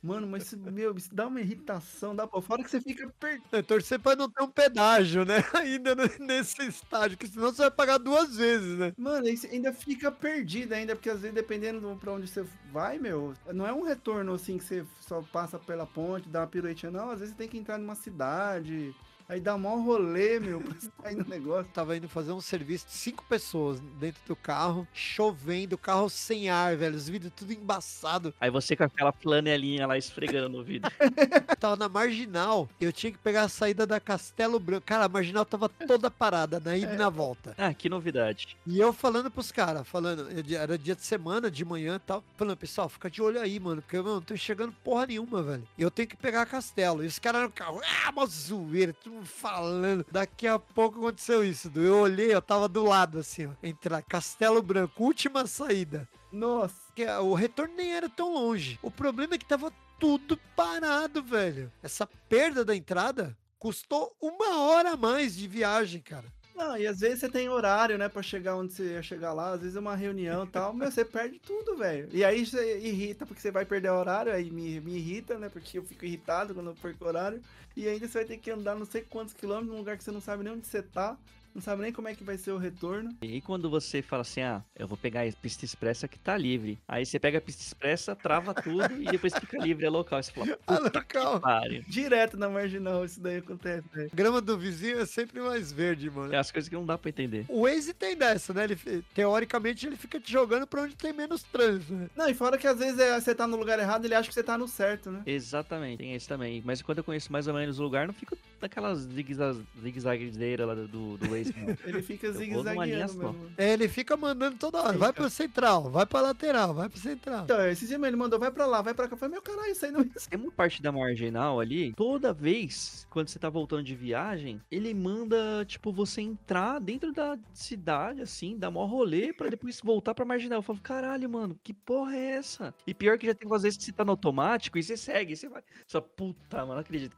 [SPEAKER 2] Mano, mas isso, meu, isso dá uma irritação, dá pra fora que você fica perdido.
[SPEAKER 1] É, torcer pra não ter um pedágio, né? Ainda nesse estágio, que senão você vai pagar duas vezes, né?
[SPEAKER 2] Mano, ainda fica perdido ainda, porque às vezes dependendo do- pra onde você vai, meu, não é um retorno assim que você só passa pela ponte, dá uma piruetinha, não. Às vezes você tem que entrar numa cidade, aí dá mó rolê, meu, pra sair no negócio.
[SPEAKER 1] Tava indo fazer um serviço de cinco pessoas dentro do carro, chovendo, carro sem ar, velho, os vidros tudo embaçado.
[SPEAKER 3] Aí você com aquela flanelinha lá esfregando no vidro.
[SPEAKER 1] Tava na marginal, eu tinha que pegar a saída da Castelo Branco. Cara, a marginal tava toda parada, na ida e na volta.
[SPEAKER 3] Ah, que novidade.
[SPEAKER 1] E eu falando pros caras, falando, era dia de semana, de manhã e tal, falando, pessoal, fica de olho aí, mano, porque eu não tô enxergando porra nenhuma, velho. Eu tenho que pegar Castelo. E os caras no carro, ah, uma zoeira, mundo falando. Daqui a pouco aconteceu isso. Du. Eu olhei, eu tava do lado, assim, ó, entrar Castelo Branco, última saída.
[SPEAKER 2] Nossa.
[SPEAKER 1] Que o retorno nem era tão longe. O problema é que tava tudo parado, velho. Essa perda da entrada custou uma hora a mais de viagem, cara.
[SPEAKER 2] Não, e às vezes você tem horário, né, pra chegar onde você ia chegar lá, às vezes é uma reunião e tal, meu, você perde tudo, velho. E aí você irrita porque você vai perder horário, aí me, me irrita, né, porque eu fico irritado quando eu perco horário. E ainda você vai ter que andar não sei quantos quilômetros num lugar que você não sabe nem onde você tá, não sabe nem como é que vai ser o retorno.
[SPEAKER 3] E quando você fala assim, ah, eu vou pegar a pista expressa que tá livre. Aí você pega a pista expressa, trava tudo e depois fica livre, é local. Aí você fala,
[SPEAKER 1] Ah, local.
[SPEAKER 2] Direto na marginal, isso daí acontece.
[SPEAKER 1] A grama do vizinho é sempre mais verde, mano.
[SPEAKER 3] É as coisas que não dá pra entender.
[SPEAKER 1] O Waze tem dessa, né? Ele, teoricamente, ele fica te jogando pra onde tem menos trânsito, né?
[SPEAKER 2] Não, e fora que às vezes é, você tá no lugar errado, ele acha que você tá no certo, né?
[SPEAKER 3] Exatamente, tem esse também. Mas quando eu conheço mais ou menos o lugar, não fico daquelas zigue-za- zigue-zagueiras lá do, do Waze,
[SPEAKER 2] Ele fica zigue-zagueando.
[SPEAKER 1] É, ele fica mandando toda hora. Vai pro central, vai pra lateral, vai pro central.
[SPEAKER 2] Então, esse dia ele mandou, vai pra lá, vai pra cá. Eu falei, meu caralho, isso aí não
[SPEAKER 3] Tem uma parte da marginal ali, toda vez, quando você tá voltando de viagem, ele manda, tipo, você entrar dentro da cidade, assim, dar mó rolê, pra depois voltar pra marginal. Eu falo, caralho, mano, que porra é essa? E pior que já tem umas vezes que você tá no automático e você segue, você vai. Só, puta, mano, não acredito.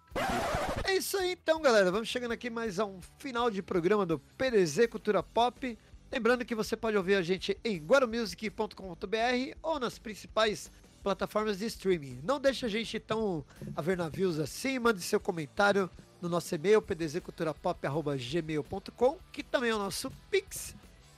[SPEAKER 1] É isso aí então, galera. Vamos chegando aqui mais a um final de programa do PDZ Cultura Pop. Lembrando que você pode ouvir a gente em guaromusic.com.br ou nas principais plataformas de streaming. Não deixe a gente tão a ver navios assim, mande seu comentário no nosso e-mail pdzculturapop.gmail.com, que também é o nosso Pix.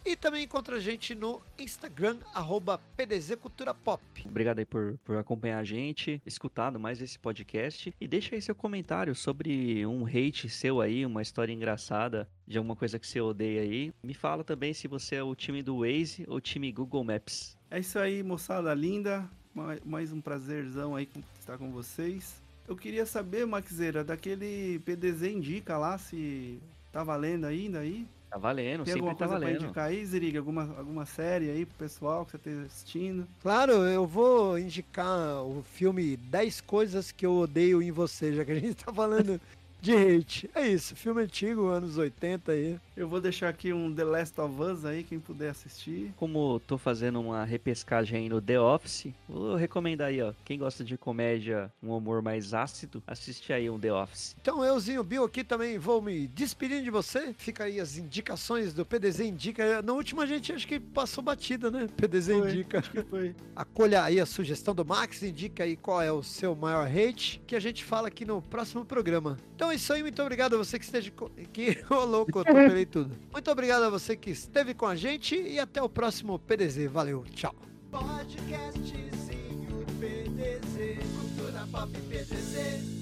[SPEAKER 1] E também encontra a gente no Instagram, arroba pdzculturapop.
[SPEAKER 3] Obrigado aí por, por acompanhar a gente, escutado mais esse podcast. E deixa aí seu comentário sobre um hate seu aí, uma história engraçada de alguma coisa que você odeia aí. Me fala também se você é o time do Waze ou o time Google Maps.
[SPEAKER 2] É isso aí, moçada linda. Ma- Mais um prazerzão aí estar com vocês. Eu queria saber, Maxeira, daquele PDZ Indica lá, se tá valendo ainda aí.
[SPEAKER 3] Tá valendo,
[SPEAKER 2] Tem
[SPEAKER 3] sempre
[SPEAKER 2] alguma
[SPEAKER 3] tá
[SPEAKER 2] coisa pra
[SPEAKER 3] valendo.
[SPEAKER 2] indicar aí, Zirig? Alguma, alguma série aí pro pessoal que você esteja assistindo?
[SPEAKER 1] Claro, eu vou indicar o filme 10 Coisas que eu odeio em você, já que a gente tá falando de hate. É isso, filme antigo, anos 80 aí.
[SPEAKER 2] Eu vou deixar aqui um The Last of Us aí, quem puder assistir.
[SPEAKER 3] Como tô fazendo uma repescagem aí no The Office, vou recomendar aí, ó. Quem gosta de comédia, um humor mais ácido, assiste aí um The Office.
[SPEAKER 1] Então euzinho Bill aqui também vou me despedindo de você. Fica aí as indicações do PDZ Indica. Na última a gente acho que passou batida, né? PDZ
[SPEAKER 2] Foi,
[SPEAKER 1] Indica.
[SPEAKER 2] Acho que foi.
[SPEAKER 1] Acolha aí a sugestão do Max, indica aí qual é o seu maior hate, que a gente fala aqui no próximo programa. Então é isso aí, muito obrigado a você que esteja co- aqui. Ô louco, eu tudo. Muito obrigado a você que esteve com a gente e até o próximo PDZ. Valeu, tchau. Podcastzinho PDZ, cultura pop PDZ.